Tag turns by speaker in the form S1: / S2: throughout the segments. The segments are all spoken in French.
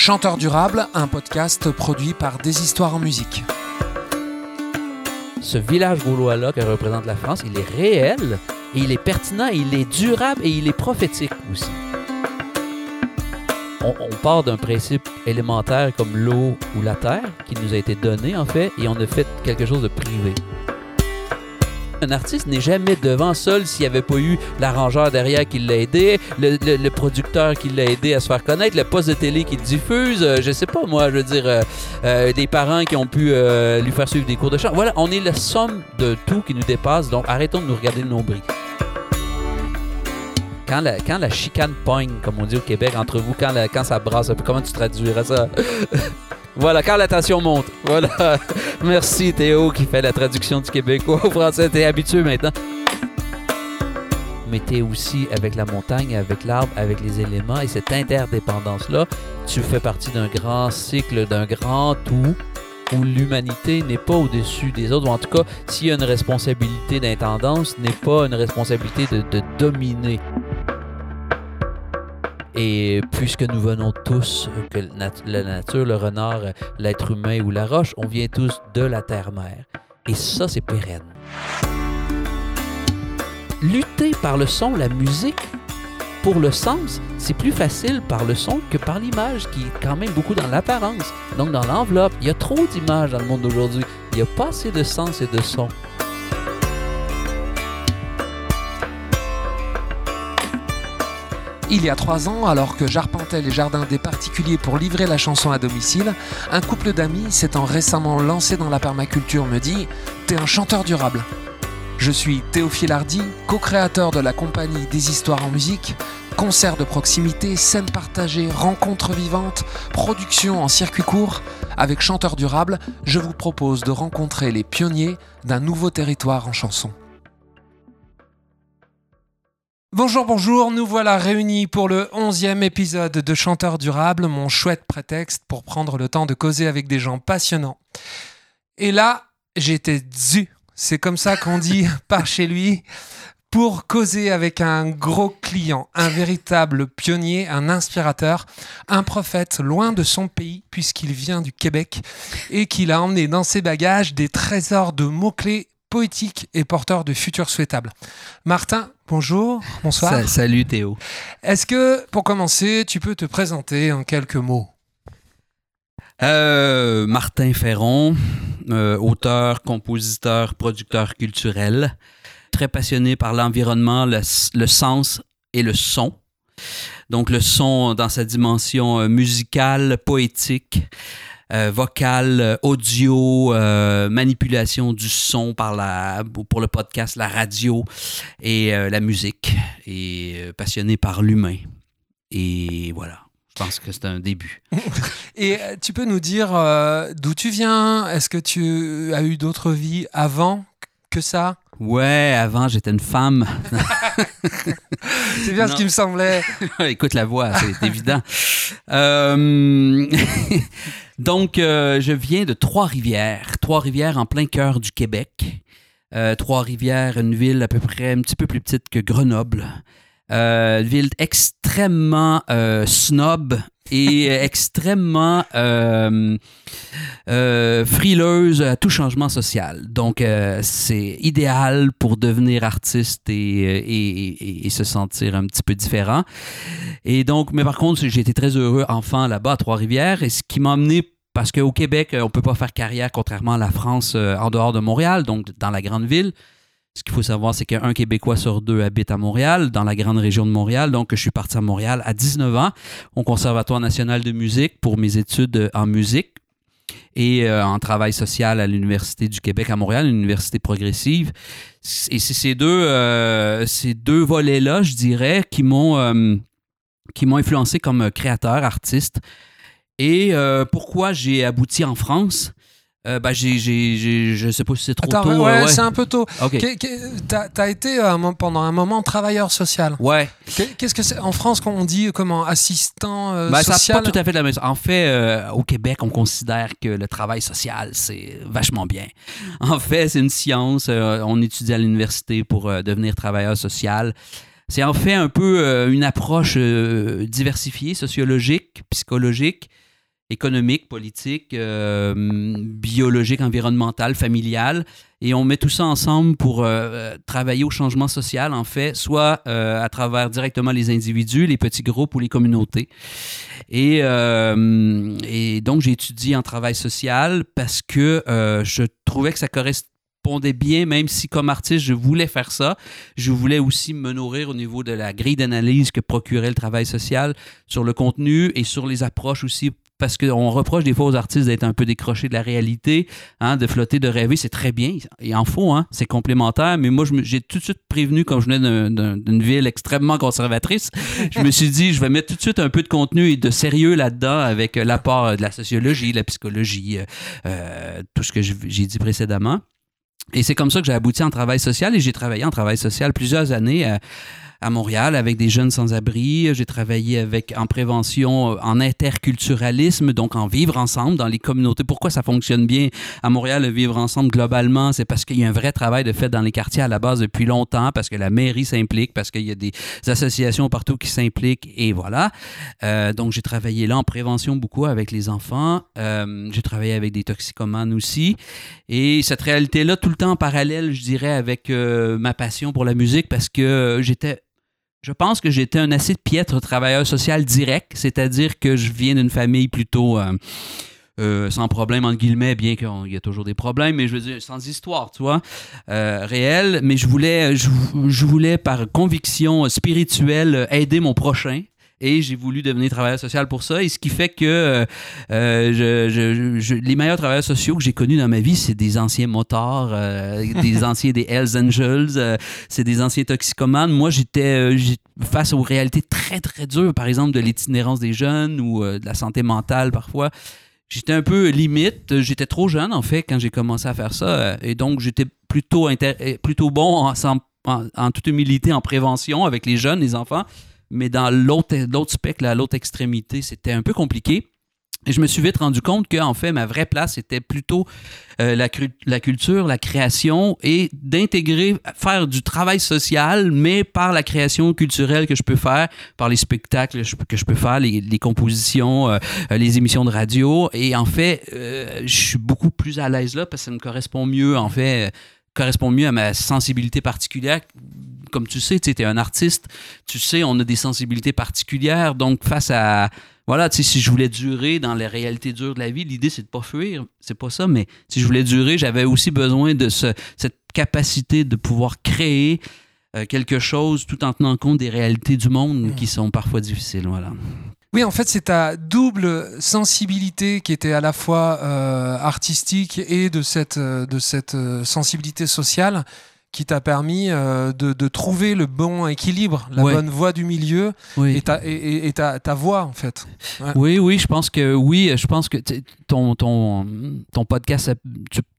S1: Chanteur durable, un podcast produit par Des Histoires en musique.
S2: Ce village gaulois-là que représente la France, il est réel, et il est pertinent, il est durable et il est prophétique aussi. On, on part d'un principe élémentaire comme l'eau ou la terre qui nous a été donné en fait, et on a fait quelque chose de privé. Un artiste n'est jamais devant seul s'il n'y avait pas eu l'arrangeur derrière qui l'a aidé, le, producteur qui l'a aidé à se faire connaître, le poste de télé qui le diffuse, euh, je sais pas moi, je veux dire, euh, euh, des parents qui ont pu euh, lui faire suivre des cours de chant. Voilà, on est la somme de tout qui nous dépasse, donc arrêtons de nous regarder le nombril. Quand la, chicane pogne, comme on dit au Québec, entre vous, quand, ça brasse comment tu traduirais ça? voilà, quand la tension monte. Voilà. Merci Théo qui fait la traduction du québécois au français. T'es habitué maintenant. Mais t'es aussi avec la montagne, avec l'arbre, avec les éléments et cette interdépendance-là. Tu fais partie d'un grand cycle, d'un grand tout où l'humanité n'est pas au-dessus des autres, ou en tout cas, s'il y a une responsabilité d'intendance, n'est pas une responsabilité de, de dominer. Et puisque nous venons tous, que la nature, le renard, l'être humain ou la roche, on vient tous de la terre-mère. Et ça, c'est pérenne. Lutter par le son, la musique, pour le sens, c'est plus facile par le son que par l'image, qui est quand même beaucoup dans l'apparence. Donc dans l'enveloppe, il y a trop d'images dans le monde d'aujourd'hui. Il n'y a pas assez de sens et de son.
S1: Il y a trois ans, alors que j'arpentais les jardins des particuliers pour livrer la chanson à domicile, un couple d'amis s'étant récemment lancé dans la permaculture me dit T'es un chanteur durable. Je suis Théophile Hardy, co-créateur de la compagnie Des Histoires en musique, concerts de proximité, scènes partagées, rencontres vivantes, production en circuit court. Avec Chanteur durable, je vous propose de rencontrer les pionniers d'un nouveau territoire en chanson. Bonjour, bonjour, nous voilà réunis pour le onzième épisode de Chanteur durable, mon chouette prétexte pour prendre le temps de causer avec des gens passionnants. Et là, j'étais dû, c'est comme ça qu'on dit par chez lui, pour causer avec un gros client, un véritable pionnier, un inspirateur, un prophète loin de son pays puisqu'il vient du Québec et qu'il a emmené dans ses bagages des trésors de mots-clés poétiques et porteurs de futurs souhaitables. Martin, bonjour, bonsoir.
S2: Sa- salut Théo.
S1: Est-ce que, pour commencer, tu peux te présenter en quelques mots?
S2: Euh, Martin Ferron, euh, auteur, compositeur, producteur culturel, très passionné par l'environnement, le, le sens et le son. Donc le son dans sa dimension euh, musicale, poétique, euh, vocale, euh, audio, euh, manipulation du son par la, pour le podcast, la radio et euh, la musique. Et passionné par l'humain. Et voilà, je pense que c'est un début.
S1: Et tu peux nous dire d'où tu viens? Est-ce que tu as eu d'autres vies avant que ça?
S2: Ouais, avant j'étais une femme.
S1: C'est bien ce qui me semblait.
S2: Écoute la voix, c'est évident. Euh, Donc, euh, je viens de Trois-Rivières. Trois-Rivières en plein cœur du Québec. Euh, Trois-Rivières, une ville à peu près un petit peu plus petite que Grenoble. Euh, une ville extrêmement euh, snob et euh, extrêmement euh, euh, frileuse à tout changement social. Donc, euh, c'est idéal pour devenir artiste et, euh, et- et- et se sentir un petit peu différent. Et donc, mais par contre, j'ai été très heureux enfant là-bas à Trois-Rivières, et ce qui m'a amené parce qu'au Québec, euh, on peut pas faire carrière, contrairement à la France, euh, en dehors de Montréal, donc dans la grande ville. Ce qu'il faut savoir, c'est qu'un Québécois sur deux habite à Montréal, dans la grande région de Montréal. Donc, je suis parti à Montréal à 19 ans, au Conservatoire national de musique pour mes études euh, en musique et euh, en travail social à l'Université du Québec à Montréal, une université progressive. Et c'est ces deux, euh, deux volets-là, je dirais, qui m'ont qui m'ont influencé comme créateur, artiste. Et pourquoi j'ai abouti en France? Euh, ben, j'ai, j'ai, j'ai- je sais pas si c'est trop
S1: Attends,
S2: tôt.
S1: ouais,
S2: euh, ouais.
S1: c'est un peu tôt.
S2: OK.
S1: Qu'est- qu'est- T'as as été euh, pendant un moment travailleur social.
S2: Ouais.
S1: Qu'est- Qu'est-ce que c'est en France qu'on dit comment assistant euh,
S2: ça
S1: social
S2: n'a pas tout à fait la même chose. En fait, euh, au Québec, on considère que le travail social, c'est vachement bien. En fait, c'est une science. euh, on étudie à l'université pour euh, devenir travailleur social. C'est en fait un peu euh, une approche euh, diversifiée, sociologique, psychologique, économique, politique, euh, biologique, environnemental, familial. Et on met tout ça ensemble pour euh, travailler au changement social, en fait, soit euh, à travers directement les individus, les petits groupes ou les communautés. Et, et donc, j'ai étudié en travail social parce que je trouvais que ça correspondait bien, même si comme artiste, je voulais faire ça. Je voulais aussi me nourrir au niveau de la grille d'analyse que procurait le travail social sur le contenu et sur les approches aussi parce qu'on reproche des fois aux artistes d'être un peu décrochés de la réalité, hein, de flotter, de rêver, c'est très bien, il en faut, hein, c'est complémentaire, mais moi j'ai tout de suite prévenu quand je venais d'une ville extrêmement conservatrice, je me suis dit, je vais mettre tout de suite un peu de contenu et de sérieux là-dedans avec l'apport de la sociologie, la psychologie, euh, euh, tout ce que j'ai dit précédemment. Et c'est comme ça que j'ai abouti en travail social et j'ai travaillé en travail social plusieurs années. Euh, à Montréal avec des jeunes sans-abri. J'ai travaillé avec en prévention, euh, en interculturalisme, donc en vivre ensemble dans les communautés. Pourquoi ça fonctionne bien à Montréal, le vivre ensemble globalement? C'est parce qu'il y a un vrai travail de fait dans les quartiers à la base depuis longtemps, parce que la mairie s'implique, parce qu'il y a des associations partout qui s'impliquent, et voilà. Euh, donc, j'ai travaillé là en prévention beaucoup avec les enfants. Euh, j'ai travaillé avec des toxicomanes aussi. Et cette réalité-là, tout le temps en parallèle, je dirais, avec ma passion pour la musique, parce que j'étais je pense que j'étais un assez piètre travailleur social direct, c'est-à-dire que je viens d'une famille plutôt euh, euh, sans problème, entre guillemets, bien qu'il y a toujours des problèmes, mais je veux dire, sans histoire, tu vois, euh, réelle. Mais je voulais, je, voulais, par conviction spirituelle, aider mon prochain et j'ai voulu devenir travailleur social pour ça. Et ce qui fait que euh, euh, je, les meilleurs travailleurs sociaux que j'ai connus dans ma vie, c'est des anciens motards, euh, des anciens des Hells Angels, c'est des anciens toxicomanes. Moi, j'étais face aux réalités très, très dures, par exemple, de l'itinérance des jeunes ou de la santé mentale parfois. J'étais un peu limite. J'étais trop jeune, en fait, quand j'ai commencé à faire ça. Et donc, j'étais plutôt, plutôt bon en, en toute humilité en prévention avec les jeunes, les enfants mais dans l'autre spectre, à l'autre extrémité, c'était un peu compliqué. Et je me suis vite rendu compte que, en fait, ma vraie place était plutôt euh, la, culture, la création et d'intégrer, faire du travail social, mais par la création culturelle que je peux faire, par les spectacles que je peux faire, les, compositions, euh, les émissions de radio. Et en fait, euh, je suis beaucoup plus à l'aise là parce que ça me correspond mieux, en fait, correspond mieux à ma sensibilité particulière comme tu sais, tu es un artiste, tu sais, on a des sensibilités particulières. Donc, face à. Voilà, tu sais, si je voulais durer dans les réalités dures de la vie, l'idée, c'est de pas fuir. C'est pas ça, mais si je voulais durer, j'avais aussi besoin de ce, cette capacité de pouvoir créer euh, quelque chose tout en tenant compte des réalités du monde qui sont parfois difficiles. Voilà.
S1: Oui, en fait, c'est ta double sensibilité qui était à la fois euh, artistique et de cette, euh, de cette sensibilité sociale qui t'a permis euh, de, de, trouver le bon équilibre, la bonne voie du milieu et, ta, et, et ta, ta, voix en fait.
S2: Oui, oui, je pense que oui, je pense que ton, ton, ton podcast,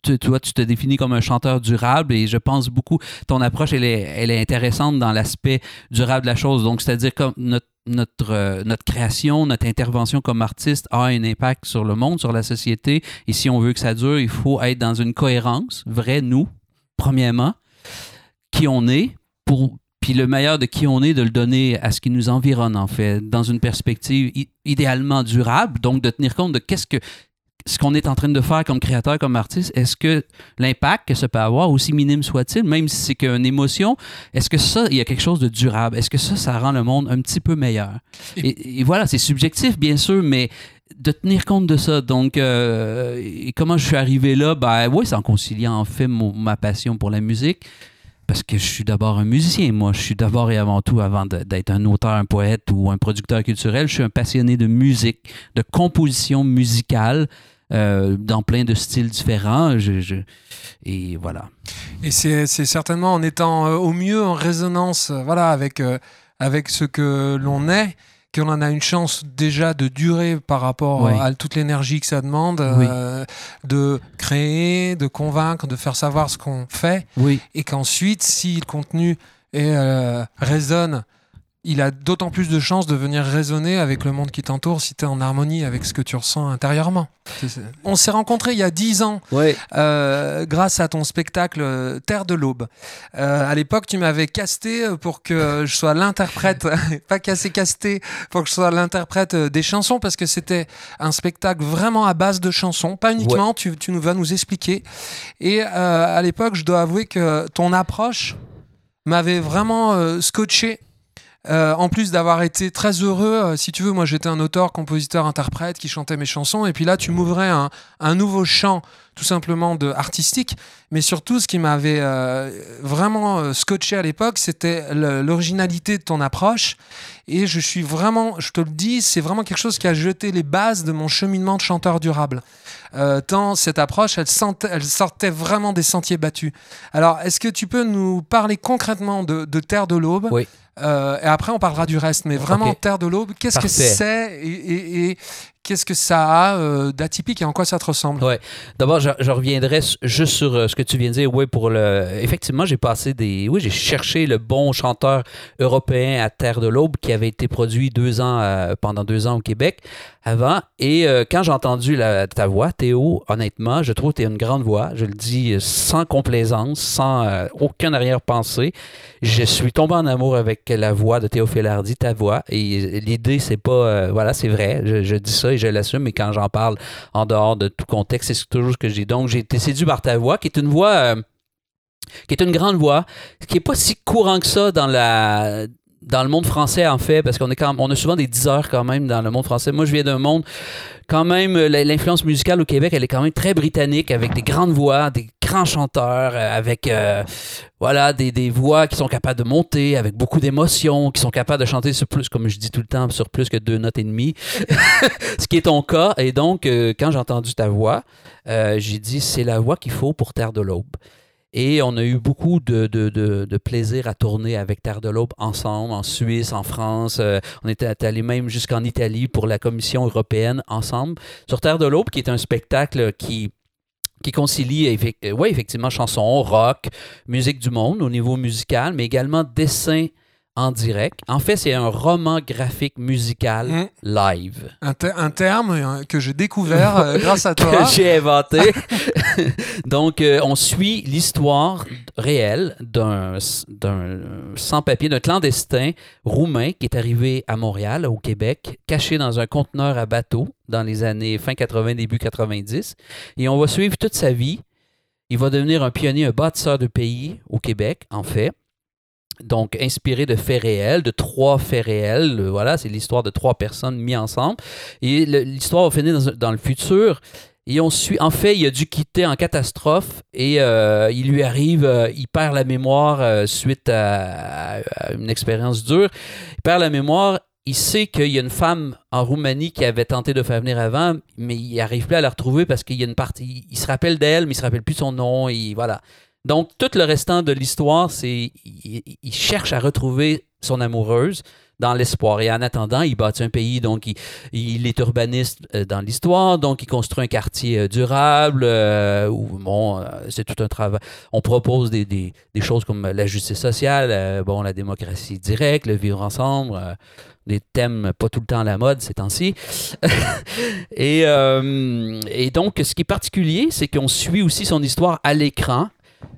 S2: tu, toi, tu te définis comme un chanteur durable et je pense beaucoup, ton approche, elle est, elle est intéressante dans l'aspect durable de la chose. Donc, c'est-à-dire comme notre notre, euh, notre création, notre intervention comme artiste a un impact sur le monde, sur la société. Et si on veut que ça dure, il faut être dans une cohérence, vrai, nous, premièrement qui on est, pour, puis le meilleur de qui on est, de le donner à ce qui nous environne, en fait, dans une perspective idéalement durable, donc de tenir compte de qu'est-ce que ce qu'on est en train de faire comme créateur, comme artiste, est-ce que l'impact que ça peut avoir, aussi minime soit-il, même si c'est qu'une émotion, est-ce que ça, il y a quelque chose de durable? Est-ce que ça, ça rend le monde un petit peu meilleur? Et, voilà, c'est subjectif, bien sûr, mais de tenir compte de ça. Donc, euh, et comment je suis arrivé là? Ben oui, c'est en conciliant en fait ma passion pour la musique, parce que je suis d'abord un musicien. Moi, je suis d'abord et avant tout, avant d'être un auteur, un poète ou un producteur culturel, je suis un passionné de musique, de composition musicale. Euh, dans plein de styles différents. et voilà.
S1: Et c'est certainement en étant euh, au mieux en résonance euh, voilà, avec, avec ce que l'on est qu'on en a une chance déjà de durer par rapport à toute l'énergie que ça demande, euh, de créer, de convaincre, de faire savoir ce qu'on fait,
S2: oui.
S1: et qu'ensuite, si le contenu est, euh, résonne il a d'autant plus de chances de venir résonner avec le monde qui t'entoure si tu es en harmonie avec ce que tu ressens intérieurement. On s'est rencontrés il y a dix ans euh, grâce à ton spectacle euh, Terre de l'Aube. Euh, à l'époque, tu m'avais casté pour que je sois l'interprète, pas cassé, casté, pour que je sois l'interprète des chansons parce que c'était un spectacle vraiment à base de chansons, pas uniquement, tu, tu, nous vas nous expliquer. Et à l'époque, je dois avouer que ton approche m'avait vraiment scotché euh, en plus d'avoir été très heureux, euh, si tu veux, moi j'étais un auteur, compositeur, interprète qui chantait mes chansons, et puis là tu m'ouvrais un, nouveau champ tout simplement de artistique, mais surtout ce qui m'avait euh, vraiment scotché à l'époque, c'était l'originalité de ton approche, et je suis vraiment, je te le dis, c'est vraiment quelque chose qui a jeté les bases de mon cheminement de chanteur durable. tant cette approche, elle, elle, sortait vraiment des sentiers battus. Alors, est-ce que tu peux nous parler concrètement de, de Terre de l'Aube?
S2: Oui.
S1: Euh, et après, on parlera du reste. Mais vraiment, Terre de l'Aube, qu'est-ce que c'est? Et, qu'est-ce que ça a euh, d'atypique et en quoi ça te ressemble?
S2: Ouais. D'abord, je, reviendrai juste sur euh, ce que tu viens de dire. Oui, pour le. Effectivement, j'ai passé des. Oui, j'ai cherché le bon chanteur européen à Terre de l'Aube qui avait été produit deux ans euh, pendant deux ans au Québec avant. Et quand j'ai entendu ta voix, Théo, honnêtement, je trouve que tu as une grande voix. Je le dis sans complaisance, sans aucun arrière-pensée. Je suis tombé en amour avec la voix de Théo Hardy, ta voix. Et l'idée, c'est pas. voilà, c'est vrai. Je dis ça et je l'assume, mais quand j'en parle en dehors de tout contexte, c'est toujours ce que dis. Donc, j'ai été séduit par ta voix, qui est une voix. Euh, qui est une grande voix, qui n'est pas si courant que ça dans la dans le monde français en fait parce qu'on est quand on a souvent des 10 heures quand même dans le monde français. Moi je viens d'un monde quand même l'influence musicale au Québec, elle est quand même très britannique avec des grandes voix, des grands chanteurs euh, avec euh, voilà des, des, voix qui sont capables de monter avec beaucoup d'émotions, qui sont capables de chanter sur plus comme je dis tout le temps sur plus que deux notes et demie. Ce qui est ton cas et donc euh, quand j'ai entendu ta voix, j'ai dit c'est la voix qu'il faut pour Terre de l'aube. Et on a eu beaucoup de, de, de, plaisir à tourner avec Terre de l'Aube ensemble, en Suisse, en France. Euh, on était allé même jusqu'en Italie pour la Commission européenne ensemble. Sur Terre de l'Aube, qui est un spectacle qui qui concilie ouais, effectivement chansons, rock, musique du monde au niveau musical, mais également dessin en direct. En fait, c'est un roman graphique musical mmh. live.
S1: Un, terme euh, que j'ai découvert euh, grâce à toi.
S2: que j'ai inventé. Donc, euh, on suit l'histoire réelle d'un sans-papier, d'un clandestin roumain qui est arrivé à Montréal, au Québec, caché dans un conteneur à bateau dans les années fin 80, début 90. Et on va suivre toute sa vie. Il va devenir un pionnier, un bâtisseur de pays au Québec, en fait donc inspiré de faits réels, de trois faits réels. Euh, voilà, c'est l'histoire de trois personnes mis ensemble. Et l'histoire va finir dans, le futur. Et on suit, en fait, il a dû quitter en catastrophe et euh, il lui arrive, euh, il perd la mémoire suite à, une expérience dure. Il perd la mémoire. Il sait qu'il y a une femme en Roumanie qui avait tenté de faire venir avant, mais il n'arrive plus à la retrouver parce qu'il y a une partie. Il, se rappelle d'elle, mais il se rappelle plus son nom. Et voilà. Donc, tout le restant de l'histoire, c'est il, cherche à retrouver son amoureuse dans l'espoir. Et en attendant, il bâtit un pays, donc il, est urbaniste euh, dans l'histoire, donc il construit un quartier euh, durable, euh, bon, c'est tout un travail. On propose des, choses comme la justice sociale, bon, la démocratie directe, le vivre ensemble, des thèmes pas tout le temps à la mode ces temps-ci. et donc, ce qui est particulier, c'est qu'on suit aussi son histoire à l'écran.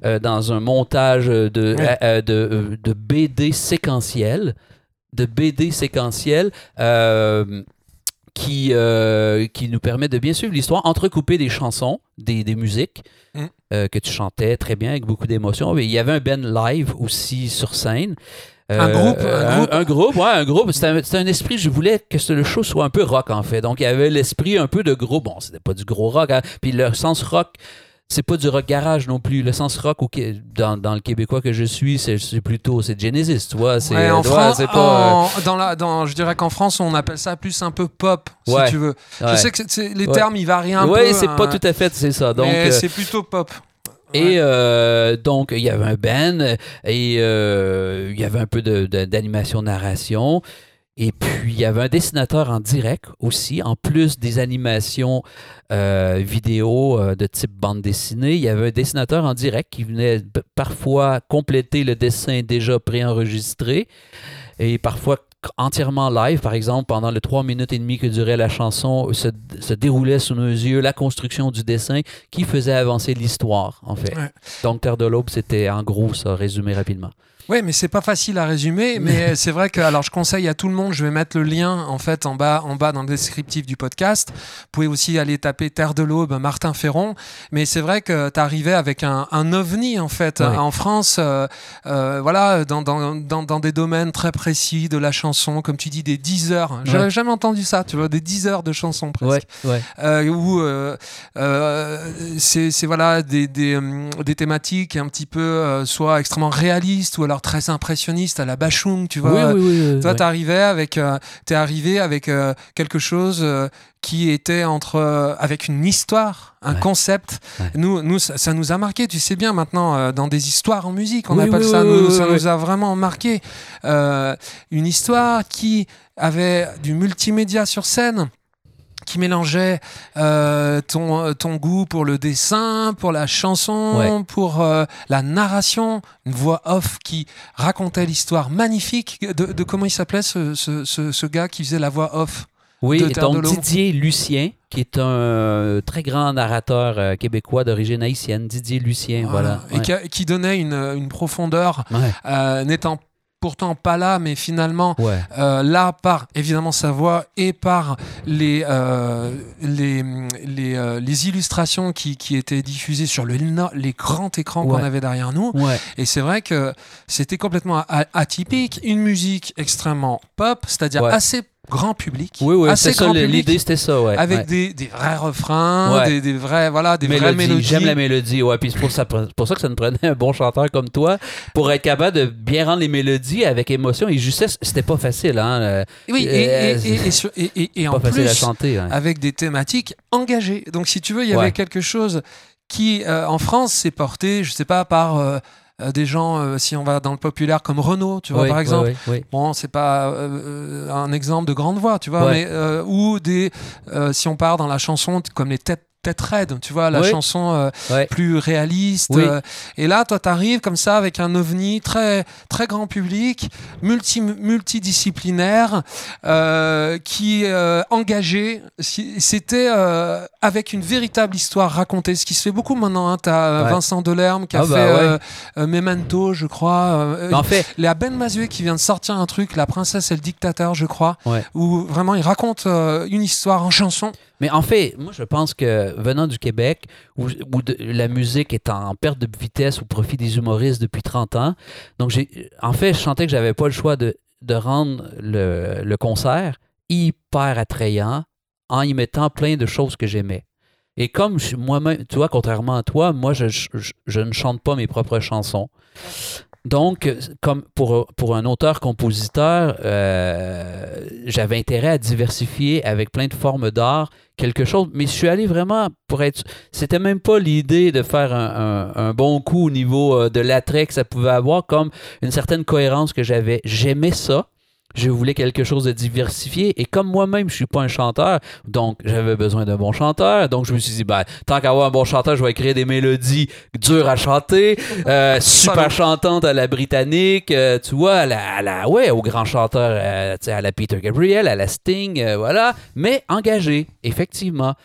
S2: Euh, dans un montage de, euh, euh, de, de, BD séquentiel, de BD séquentiel qui, qui nous permet de bien suivre l'histoire, entrecoupé des chansons, des, des musiques mm. que tu chantais très bien avec beaucoup d'émotion. Il y avait un Ben live aussi sur scène.
S1: un groupe, un, groupe?
S2: Un, groupe, ouais, un groupe. C'était un, esprit, je voulais que le show soit un peu rock en fait. Donc il y avait l'esprit un peu de gros. Bon, c'était pas du gros rock, hein. puis le sens rock c'est pas du rock garage non plus. Le sens rock dans, dans, le québécois que je suis, c'est plutôt c'est Genesis, tu vois. C'est
S1: en France, euh, dans la, dans, je dirais qu'en France, on appelle ça plus un peu pop, si tu veux. Je sais que les termes ils varient un peu.
S2: Oui, c'est pas hein. tout à fait, c'est ça. Donc
S1: euh, c'est plutôt pop.
S2: Et euh, donc, il y avait un band et il y avait un peu d'animation, narration. Et puis, il y avait un dessinateur en direct aussi, en plus des animations euh, vidéo euh, de type bande dessinée. Il y avait un dessinateur en direct qui venait parfois compléter le dessin déjà préenregistré. et parfois entièrement live. Par exemple, pendant les trois minutes et demie que durait la chanson, se, se déroulait sous nos yeux la construction du dessin qui faisait avancer l'histoire, en fait.
S1: Ouais.
S2: Donc, Terre de l'Aube, c'était en gros ça, résumé rapidement.
S1: Oui, mais c'est pas facile à résumer. Mais c'est vrai que, alors, je conseille à tout le monde. Je vais mettre le lien en fait en bas, en bas dans le descriptif du podcast. Vous pouvez aussi aller taper Terre de l'Aube, Martin Ferron. Mais c'est vrai que tu arrivais avec un, un ovni en fait
S2: Ouais.
S1: en France. euh, euh, voilà, dans, dans, dans, dans des domaines très précis de la chanson, comme tu dis, des 10 heures. J'avais
S2: Ouais.
S1: jamais entendu ça. Tu vois, des 10 heures de chansons presque
S2: ouais.
S1: euh, où euh, c'est voilà des, des, hum, des thématiques un petit peu soit extrêmement réalistes ou alors très impressionnistes à la Bachung, tu vois.
S2: oui, oui, oui,
S1: Toi, t'arrivais avec, euh, t'es arrivé avec euh, quelque chose euh, qui était entre, avec une histoire, un
S2: Ouais.
S1: concept.
S2: Ouais.
S1: Nous, nous, ça, ça nous a marqué. Tu sais bien maintenant dans des histoires en musique, on appelle ça. nous, ça nous a vraiment marqué. Une histoire qui avait du multimédia sur scène qui mélangeait euh, ton, ton goût pour le dessin, pour la chanson,
S2: Ouais.
S1: pour euh, la narration, une voix off qui racontait l'histoire magnifique de, de comment il s'appelait ce, ce, ce, ce gars qui faisait la voix off.
S2: Oui,
S1: de
S2: donc. Didier Lucien, qui est un euh, très grand narrateur euh, québécois d'origine haïtienne, Didier Lucien, voilà.
S1: Et qui, a- qui donnait une, une profondeur,
S2: Ouais,
S1: euh, n'étant pourtant pas là, mais finalement
S2: ouais.
S1: euh, là par évidemment sa voix et par les, euh, les, les, euh, les illustrations qui, qui étaient diffusées sur le, les grands écrans qu'on avait derrière nous.
S2: Ouais,
S1: Et c'est vrai que c'était complètement atypique, une musique extrêmement pop, c'est-à-dire assez grand public,
S2: oui, oui,
S1: assez
S2: c'est ça,
S1: grand
S2: le-
S1: public,
S2: l'idée c'était ça, ouais.
S1: avec
S2: ouais.
S1: des, des vrais refrains,
S2: Ouais.
S1: des, des vrais voilà, des vraies
S2: Mélodie,
S1: mélodies.
S2: J'aime la mélodie, ouais. Puis c'est pour ça, pour ça que ça nous prenait un bon chanteur comme toi pour être capable de bien rendre les mélodies avec émotion et justesse. C'était pas facile, hein.
S1: Oui, et,
S2: Euh,
S1: et, et, et en
S2: à
S1: plus,
S2: chanter. hein.
S1: avec des thématiques engagées. Donc, si tu veux, il y avait quelque chose qui, euh, en France, s'est porté, je sais pas, par euh, euh, des gens, euh, si on va dans le populaire, comme Renault, tu vois,
S2: Oui,
S1: par exemple.
S2: oui, oui.
S1: Bon, c'est pas euh, un exemple de grande voix, tu vois, mais euh, ou des, euh, si on part dans la chanson comme les têtes têtes raides, tu vois, la
S2: Oui.
S1: chanson euh,
S2: Ouais.
S1: plus réaliste.
S2: Oui.
S1: euh, et là, toi, t'arrives comme ça avec un ovni très très grand public, multi multidisciplinaire, euh, qui euh, engagé. C'était euh, avec une véritable histoire racontée, ce qui se fait beaucoup maintenant. Hein. T'as
S2: Ouais.
S1: Vincent Delerme qui a
S2: Ah bah
S1: fait
S2: ouais.
S1: Memento, je crois.
S2: en fait,
S1: il y a Ben Mazué qui vient de sortir un truc, La princesse et le dictateur, je crois,
S2: Ouais.
S1: où vraiment il raconte une histoire en chanson.
S2: Mais en fait, moi, je pense que venant du Québec, où, la musique est en perte de vitesse au profit des humoristes depuis 30 ans, donc j'ai, en fait, je sentais que j'avais pas le choix de, de rendre le, le concert hyper attrayant en y mettant plein de choses que j'aimais. Et comme moi-même, tu vois, contrairement à toi, moi, je, je ne chante pas mes propres chansons. Donc, comme pour, un auteur-compositeur, euh, j'avais intérêt à diversifier avec plein de formes d'art quelque chose. Mais je suis allé vraiment pour être. C'était même pas l'idée de faire un, un- un bon coup au niveau euh, de l'attrait que ça pouvait avoir, comme une certaine cohérence que j'avais. J'aimais ça. Je voulais quelque chose de diversifié. Et comme moi-même, je suis pas un chanteur, donc j'avais besoin d'un bon chanteur. Donc je me suis dit, ben, tant qu'avoir un bon chanteur, je vais écrire des mélodies dures à chanter, euh, super chantantes à la britannique, euh, tu vois, à la, à la- ouais, au grand chanteur, euh, tu sais, à la Peter Gabriel, à la Sting, euh, voilà. Mais engagé, effectivement.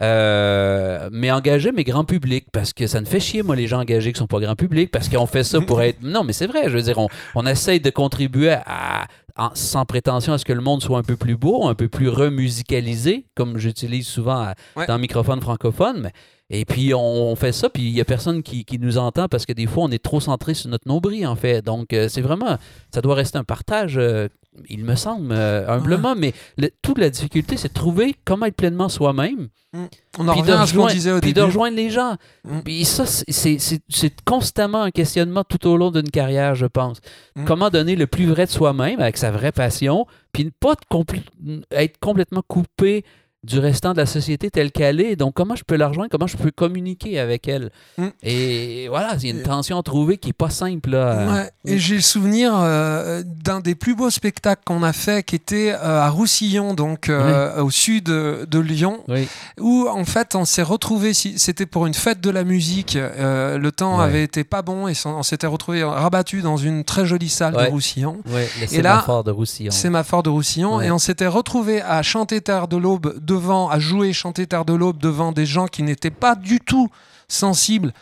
S2: Euh, mais engager mes grands publics parce que ça me fait chier moi les gens engagés qui sont pas grand public parce qu'on fait ça pour être non mais c'est vrai je veux dire on, on essaye de contribuer à, en- sans prétention à ce que le monde soit un peu plus beau un peu plus remusicalisé comme j'utilise souvent à-
S1: Ouais.
S2: dans le microphone francophone mais et puis on, on fait ça, puis il y a personne qui, qui nous entend parce que des fois on est trop centré sur notre nombril en fait. Donc euh, c'est vraiment, ça doit rester un partage, euh, il me semble, euh, humblement. Mais le- toute la difficulté, c'est de trouver comment être pleinement soi-même,
S1: On en
S2: Puis
S1: revient
S2: de
S1: à ce qu'on
S2: rejoindre-
S1: disait au
S2: puis de rejoindre les gens.
S1: Mm.
S2: Puis ça, c'est- c'est c'est- c'est constamment un questionnement tout au long d'une carrière, je pense.
S1: Mm.
S2: Comment donner le plus vrai de soi-même avec sa vraie passion, puis ne pas compl- être complètement coupé du restant de la société telle qu'elle est. Donc, comment je peux la rejoindre? Comment je peux communiquer avec elle?
S1: Mm.
S2: Et voilà, il y a une tension à trouver qui n'est pas simple. Là.
S1: Ouais, et j'ai le souvenir euh, d'un des plus beaux spectacles qu'on a fait qui était euh, à Roussillon, donc euh, au sud de, de Lyon,
S2: Oui,
S1: où en fait on s'est retrouvé, c'était pour une fête de la musique, le temps
S2: Ouais.
S1: avait été pas bon et on s'était retrouvé rabattu dans une très jolie salle
S2: Ouais.
S1: de Roussillon. Et là,
S2: de Roussillon.
S1: Sémaphore de Roussillon et on s'était retrouvé à chanter Terre de l'Aube devant, à jouer chanter Terre de l'Aube devant des gens qui n'étaient pas du tout sensibles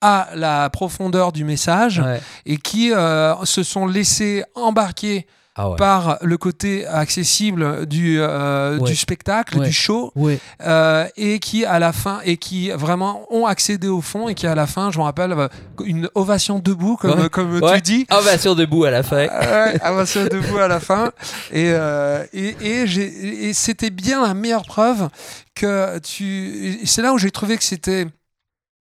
S1: à la profondeur du message
S2: Ouais.
S1: et qui euh, se sont laissés embarquer
S2: Ah ouais.
S1: par le côté accessible du, euh,
S2: Ouais.
S1: du spectacle,
S2: Ouais.
S1: du show, euh, et qui à la fin, et qui vraiment ont accédé au fond, et qui à la fin, je me rappelle, euh, une ovation debout, comme, comme tu dis.
S2: ovation debout à la fin.
S1: Ouais, ovation debout à la fin. Et, euh, et, et, et c'était bien la meilleure preuve que tu. C'est là où j'ai trouvé que c'était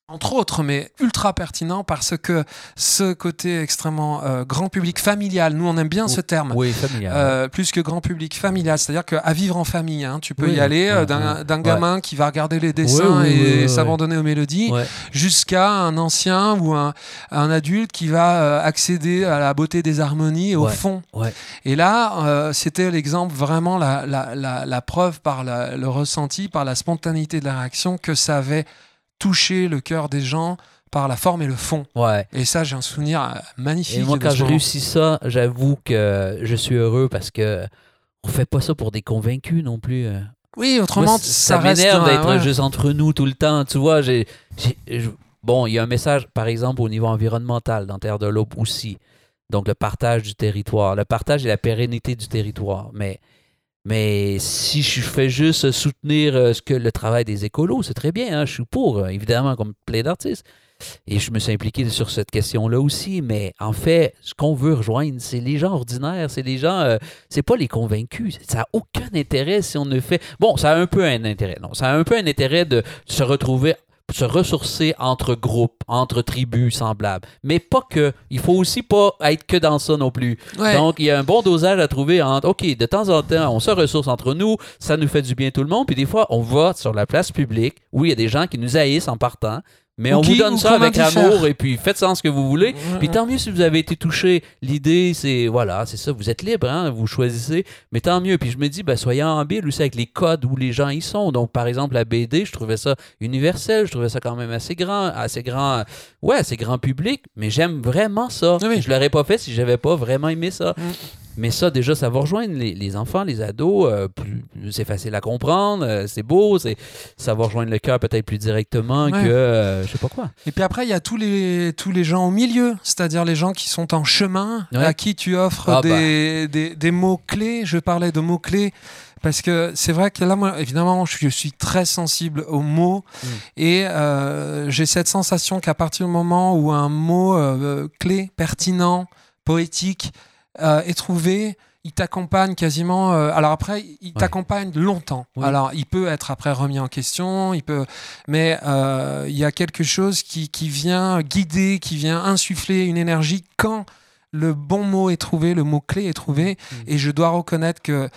S1: entre autres, mais ultra pertinent parce que ce côté extrêmement euh, grand public familial, nous on aime bien ce terme.
S2: Oui, familial.
S1: Euh, plus que grand public familial, c'est-à-dire qu'à vivre en famille, hein, tu peux
S2: Oui,
S1: y aller euh,
S2: ouais,
S1: d'un
S2: ouais.
S1: gamin qui va regarder les dessins et s'abandonner aux mélodies,
S2: Ouais.
S1: jusqu'à un ancien ou un, un adulte qui va euh, accéder à la beauté des harmonies et au fond.
S2: ouais.
S1: Et là, euh, c'était l'exemple, vraiment la, la, la, la preuve par le ressenti, par la spontanéité de la réaction, que ça avait touché le cœur des gens par la forme et le fond.
S2: Ouais.
S1: Et ça, j'ai un souvenir euh, magnifique.
S2: Et moi, quand je réussis ça, j'avoue que je suis heureux parce que on fait pas ça pour des convaincus non plus. euh.
S1: Oui, autrement,
S2: Moi,
S1: ça,
S2: m'énerve d'être
S1: ouais.
S2: juste entre nous tout le temps. Tu vois, j'ai, bon, il y a un message, par exemple, au niveau environnemental dans Terre de l'Aube aussi. Donc, le partage du territoire. Le partage et la pérennité du territoire. Mais, mais si je fais juste soutenir euh, ce que le travail des écolos, c'est très bien. hein, je suis pour, euh, évidemment, comme plein d'artistes. Et je me suis impliqué sur cette question-là aussi. Mais en fait, ce qu'on veut rejoindre, c'est les gens ordinaires, c'est les gens, euh, c'est pas les convaincus. Ça n'a aucun intérêt si on ne fait. Bon, ça a un peu un intérêt. Non, ça a un peu un intérêt de se retrouver se ressourcer entre groupes, entre tribus semblables. Mais pas que. Il faut aussi pas être que dans ça non plus.
S1: Ouais.
S2: Donc, il y a un bon dosage à trouver entre, OK, de temps en temps, on se ressource entre nous, ça nous fait du bien tout le monde, puis des fois, on va sur la place publique où il y a des gens qui nous haïssent en partant, mais on
S1: qui-
S2: vous donne ça avec amour, et puis faites ça en ce que vous voulez. Puis tant mieux si vous avez été touché. L'idée, c'est, voilà, c'est ça, vous êtes libre, hein, vous choisissez, mais tant mieux. Puis je me dis, ben, soyez habile aussi avec les codes où les gens y sont. Donc, par exemple, la BD, je trouvais ça universel, je trouvais ça quand même assez grand, assez grand, ouais, assez grand public, mais j'aime vraiment ça.
S1: Oui, oui.
S2: Je l'aurais pas fait si j'avais pas vraiment aimé ça.
S1: Mm.
S2: Mais ça, déjà, ça va rejoindre les, les enfants, les ados. euh, plus, c'est facile à comprendre, euh, c'est beau, c'est, ça va rejoindre le cœur peut-être plus directement
S1: Ouais.
S2: que, euh, je sais pas quoi.
S1: Et puis après, il y a tous les, tous les gens au milieu, c'est-à-dire les gens qui sont en chemin,
S2: Ouais.
S1: à qui tu offres
S2: Ah bah.
S1: des, des, mots-clés. Je parlais de mots-clés parce que c'est vrai que là, moi, évidemment, je suis, très sensible aux mots
S2: Mm.
S1: et euh, j'ai cette sensation qu'à partir du moment où un mot euh, clé, pertinent, poétique euh, est trouvé, il t'accompagne quasiment. euh, alors après, il t'accompagne longtemps. Alors il peut être après remis en question, il peut, mais euh, il y a quelque chose qui, qui vient guider, qui vient insuffler une énergie quand le bon mot est trouvé, le mot clé est trouvé.
S2: Mm.
S1: Et je dois reconnaître que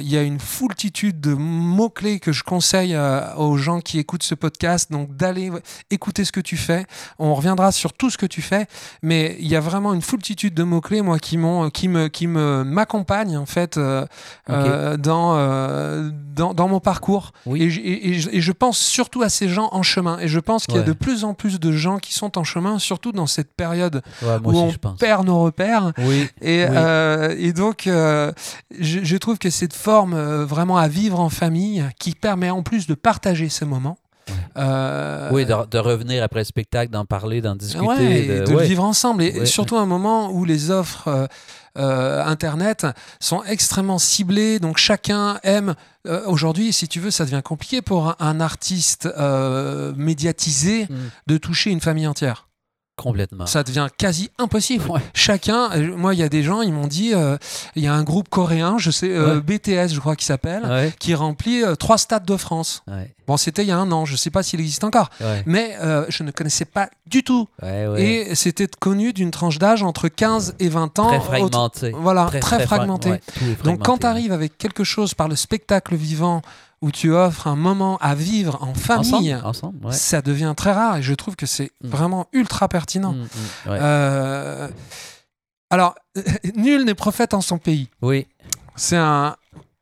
S1: il y a une foultitude de mots clés que je conseille euh, aux gens qui écoutent ce podcast. Donc d'aller écouter ce que tu fais. On reviendra sur tout ce que tu fais, mais il y a vraiment une foultitude de mots clés moi qui m'ont, qui me, qui me m'accompagnent en fait euh, euh, dans, euh, dans dans mon parcours.
S2: Oui.
S1: Et, je- et- et je- et je pense surtout à ces gens en chemin. Et je pense qu'il y a
S2: Ouais.
S1: de plus en plus de gens qui sont en chemin, surtout dans cette période
S2: Ouais,
S1: où
S2: aussi,
S1: on perd nos repères.
S2: Oui.
S1: Et,
S2: Oui.
S1: euh, et donc, euh, je, je trouve que cette forme euh, vraiment à vivre en famille, qui permet en plus de partager ces moments.
S2: Ouais.
S1: euh,
S2: Oui, de, de revenir après le spectacle, d'en parler, d'en discuter.
S1: ouais,
S2: de,
S1: le vivre ensemble. Et
S2: Ouais.
S1: surtout un moment où les offres euh, euh, Internet sont extrêmement ciblées. Donc chacun aime. Aujourd'hui, si tu veux, ça devient compliqué pour un, un artiste médiatisé
S2: Mm.
S1: de toucher une famille entière.
S2: Complètement.
S1: Ça devient quasi impossible.
S2: Ouais.
S1: Chacun, euh, moi, il y a des gens, ils m'ont dit, euh, il y a un groupe coréen, je sais, euh, BTS, je crois qu'il s'appelle,
S2: Ouais,
S1: qui remplit euh, trois stades de France. Bon, c'était il y a un an, je sais pas s'il existe encore, mais euh, je ne connaissais pas du tout. Et c'était connu d'une tranche d'âge entre 15 et 20 ans.
S2: Très
S1: Autre-
S2: fragmenté.
S1: Voilà, très,
S2: fra-
S1: fragmenté.
S2: est
S1: Donc quand
S2: fragmenté.
S1: tu arrives avec quelque chose par le spectacle vivant où tu offres un moment à vivre en famille,
S2: Ensemble, ensemble, ouais.
S1: ça devient très rare et je trouve que c'est
S2: Mm.
S1: vraiment ultra pertinent.
S2: Mm, mm, ouais.
S1: Euh, alors, nul n'est prophète en son pays.
S2: Oui.
S1: C'est un.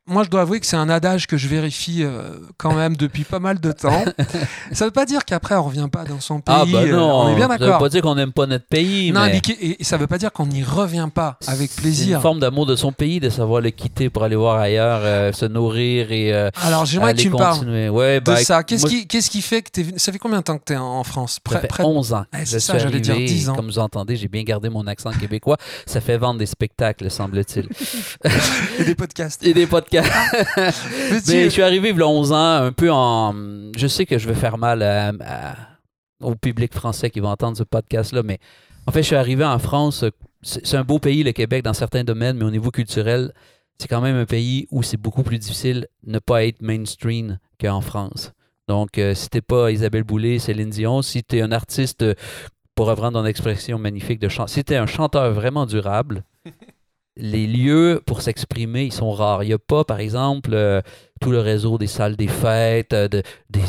S1: Moi, je dois avouer que c'est un adage que je vérifie euh, quand même depuis pas mal de temps. ça veut pas dire qu'après on revient pas dans son pays.
S2: Ah, bah
S1: euh,
S2: non,
S1: on est bien
S2: Ça veut
S1: d'accord.
S2: pas dire qu'on n'aime pas notre pays,
S1: Non,
S2: mais
S1: et, et ça veut pas dire qu'on n'y revient pas avec
S2: c'est
S1: plaisir.
S2: une forme d'amour de son pays, de savoir le quitter pour aller voir ailleurs, euh, se nourrir et
S1: Alors, j'aimerais que tu me parles de
S2: bah,
S1: ça. Qu'est-ce
S2: moi,
S1: qui, fait que t'es venu- Ça fait combien de temps que tu es en France?
S2: Ça
S1: Près-
S2: fait
S1: près de-
S2: 11 ans. Je
S1: c'est ça, j'allais dire
S2: arrivé,
S1: 10 ans.
S2: Comme vous entendez, j'ai bien gardé mon accent québécois. Ça fait vendre des spectacles, semble-t-il.
S1: et des podcasts.
S2: Et des podcasts.
S1: Mais
S2: Mais je suis arrivé il y a 11 ans, un peu en. Je sais que je vais faire mal à- à- au public français qui va entendre ce podcast-là, mais en fait, je suis arrivé en France. C'est un beau pays, le Québec, dans certains domaines, mais au niveau culturel, c'est quand même un pays où c'est beaucoup plus difficile de ne pas être mainstream qu'en France. Donc, euh, si t'es pas Isabelle Boulay, Céline Dion, si tu es un artiste, euh, pour reprendre ton expression magnifique de chant, si tu es un chanteur vraiment durable, les lieux pour s'exprimer, ils sont rares. Il n'y a pas, par exemple, euh, tout le réseau des salles des fêtes, euh, de- des,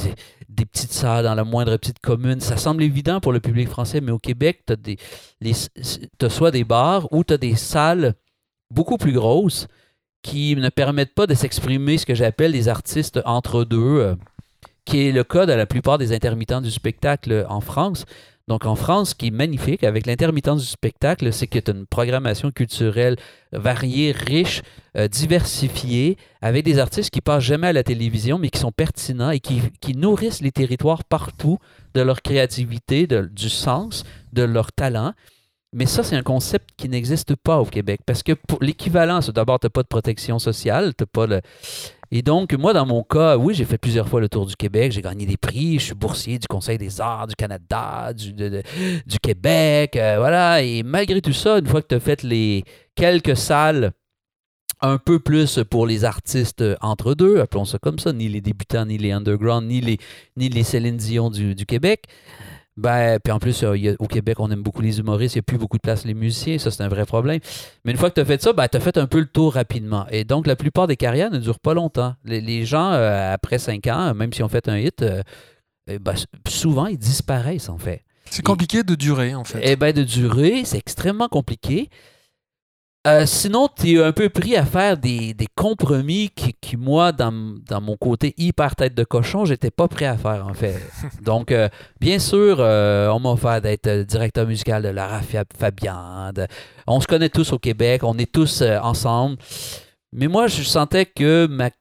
S2: des petites salles dans la moindre petite commune. Ça semble évident pour le public français, mais au Québec, tu as, soit des bars ou tu as des salles beaucoup plus grosses qui ne permettent pas de s'exprimer ce que j'appelle les artistes entre deux, euh, qui est le cas de la plupart des intermittents du spectacle en France. Donc en France, ce qui est magnifique avec l'intermittence du spectacle, c'est que tu as une programmation culturelle variée, riche, euh, diversifiée, avec des artistes qui passent jamais à la télévision, mais qui sont pertinents et qui, nourrissent les territoires partout de leur créativité, de- du sens, de leur talent. Mais ça, c'est un concept qui n'existe pas au Québec. Parce que pour l'équivalent, c'est d'abord, tu n'as pas de protection sociale, t'as pas le... Et donc, moi, dans mon cas, oui, j'ai fait plusieurs fois le tour du Québec, j'ai gagné des prix, je suis boursier du Conseil des arts du Canada, du, Québec, euh, voilà. Et malgré tout ça, une fois que tu as fait les quelques salles un peu plus pour les artistes entre deux, appelons ça comme ça, ni les débutants, ni les underground, ni les, ni les Céline Dion du Québec. Ben, puis en plus, euh, il y a- au Québec, on aime beaucoup les humoristes, il n'y a plus beaucoup de place pour les musiciens, ça c'est un vrai problème. Mais une fois que tu as fait ça, ben, tu as fait un peu le tour rapidement. Et donc, la plupart des carrières ne durent pas longtemps. Les, les gens, euh, après cinq ans, même s'ils ont fait un hit, euh, eh ben, souvent, ils disparaissent en fait.
S1: C'est compliqué de durer, en fait.
S2: Eh bien, de durer, c'est extrêmement compliqué. Euh, sinon, tu es un peu pris à faire des, des compromis qui, qui, moi, dans, dans mon côté hyper tête de cochon, j'étais pas prêt à faire, en fait. Donc, euh, bien sûr, euh, on m'a offert d'être directeur musical de Lara Fab- Fabian. de- on se connaît tous au Québec, on est tous ensemble. Mais moi, je sentais que ma,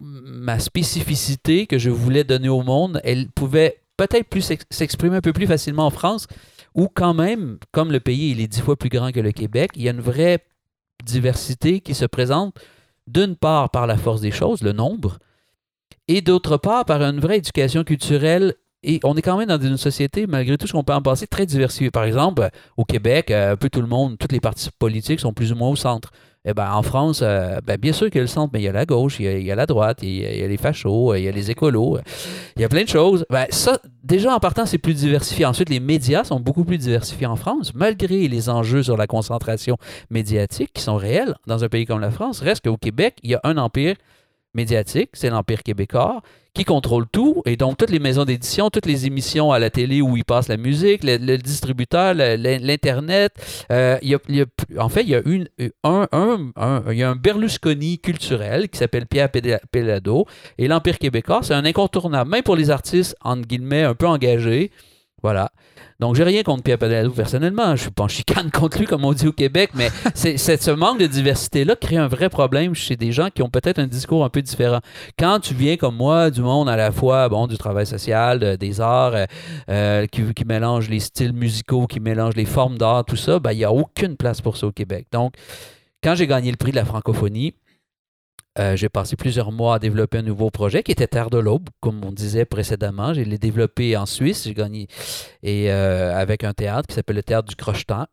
S2: ma spécificité que je voulais donner au monde, elle pouvait peut-être plus s'ex- s'exprimer un peu plus facilement en France, où quand même, comme le pays il est dix fois plus grand que le Québec, il y a une vraie diversité qui se présente d'une part par la force des choses, le nombre, et d'autre part par une vraie éducation culturelle. Et on est quand même dans une société, malgré tout ce qu'on peut en penser, très diversifiée. Par exemple, au Québec, euh, un peu tout le monde, toutes les partis politiques sont plus ou moins au centre. Eh ben, en France, euh, ben, bien sûr qu'il y a le centre, mais il y a la gauche, il y a, la droite, il y a, les fachos, il y a les écolos, il y a plein de choses. Ben, ça, déjà en partant, c'est plus diversifié. Ensuite, les médias sont beaucoup plus diversifiés en France, malgré les enjeux sur la concentration médiatique qui sont réels dans un pays comme la France. Reste qu'au Québec, il y a un empire médiatique, c'est l'Empire québécois, qui contrôle tout. Et donc, toutes les maisons d'édition, toutes les émissions à la télé où il passe la musique, le, distributeur, l'Internet. euh, en fait, il y a, un, Berlusconi culturel qui s'appelle Pierre Pellado. Et l'Empire québécois, c'est un incontournable, même pour les artistes, entre un peu engagés. Voilà. Donc, j'ai rien contre Pierre Pellado personnellement. Je suis pas en chicane contre lui, comme on dit au Québec, mais c'est, ce manque de diversité-là crée un vrai problème chez des gens qui ont peut-être un discours un peu différent. Quand tu viens comme moi du monde à la fois bon du travail social, de- des arts, euh, euh, qui, qui mélange les styles musicaux, qui mélange les formes d'art, tout ça, ben, il n'y a aucune place pour ça au Québec. Donc, quand j'ai gagné le prix de la francophonie, euh, j'ai passé plusieurs mois à développer un nouveau projet qui était Terre de l'Aube, comme on disait précédemment. Je l'ai développé en Suisse, j'ai gagné et euh, avec un théâtre qui s'appelle le Théâtre du Crochetant.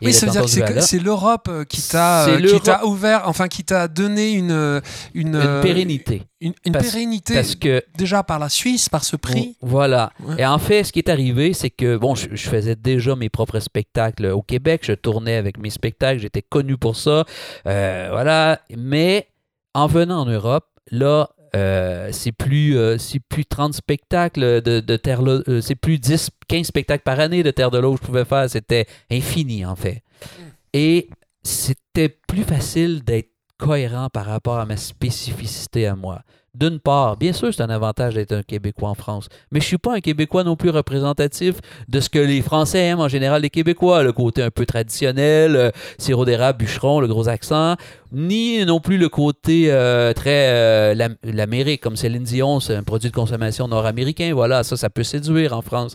S2: Et
S1: Oui, ça veut dire que c'est l'Europe euh, qui t'a ouvert, enfin qui t'a donné une une,
S2: une pérennité.
S1: une, une
S2: Parce-
S1: pérennité
S2: Parce que
S1: déjà par la Suisse, par ce prix.
S2: Voilà.
S1: Ouais.
S2: Et en fait, ce qui est arrivé, c'est que, bon, je, je faisais déjà mes propres spectacles au Québec. Je tournais avec mes spectacles. J'étais connu pour ça. Euh, voilà. Mais en venant en Europe, là, Euh, c'est plus, euh, c'est plus 30 spectacles de, de Terre euh, c'est plus 10, 15 spectacles par année de Terre de l'eau que je pouvais faire. C'était infini, en fait. Et c'était plus facile d'être cohérent par rapport à ma spécificité à moi. D'une part, bien sûr, c'est un avantage d'être un Québécois en France, mais je suis pas un Québécois non plus représentatif de ce que les Français aiment en général les Québécois, le côté un peu traditionnel, euh, sirop d'érable, bûcheron, le gros accent, ni non plus le côté euh, très euh, l'Am- l'Amérique, comme Céline Dion, c'est un produit de consommation nord-américain, voilà, ça, ça peut séduire en France.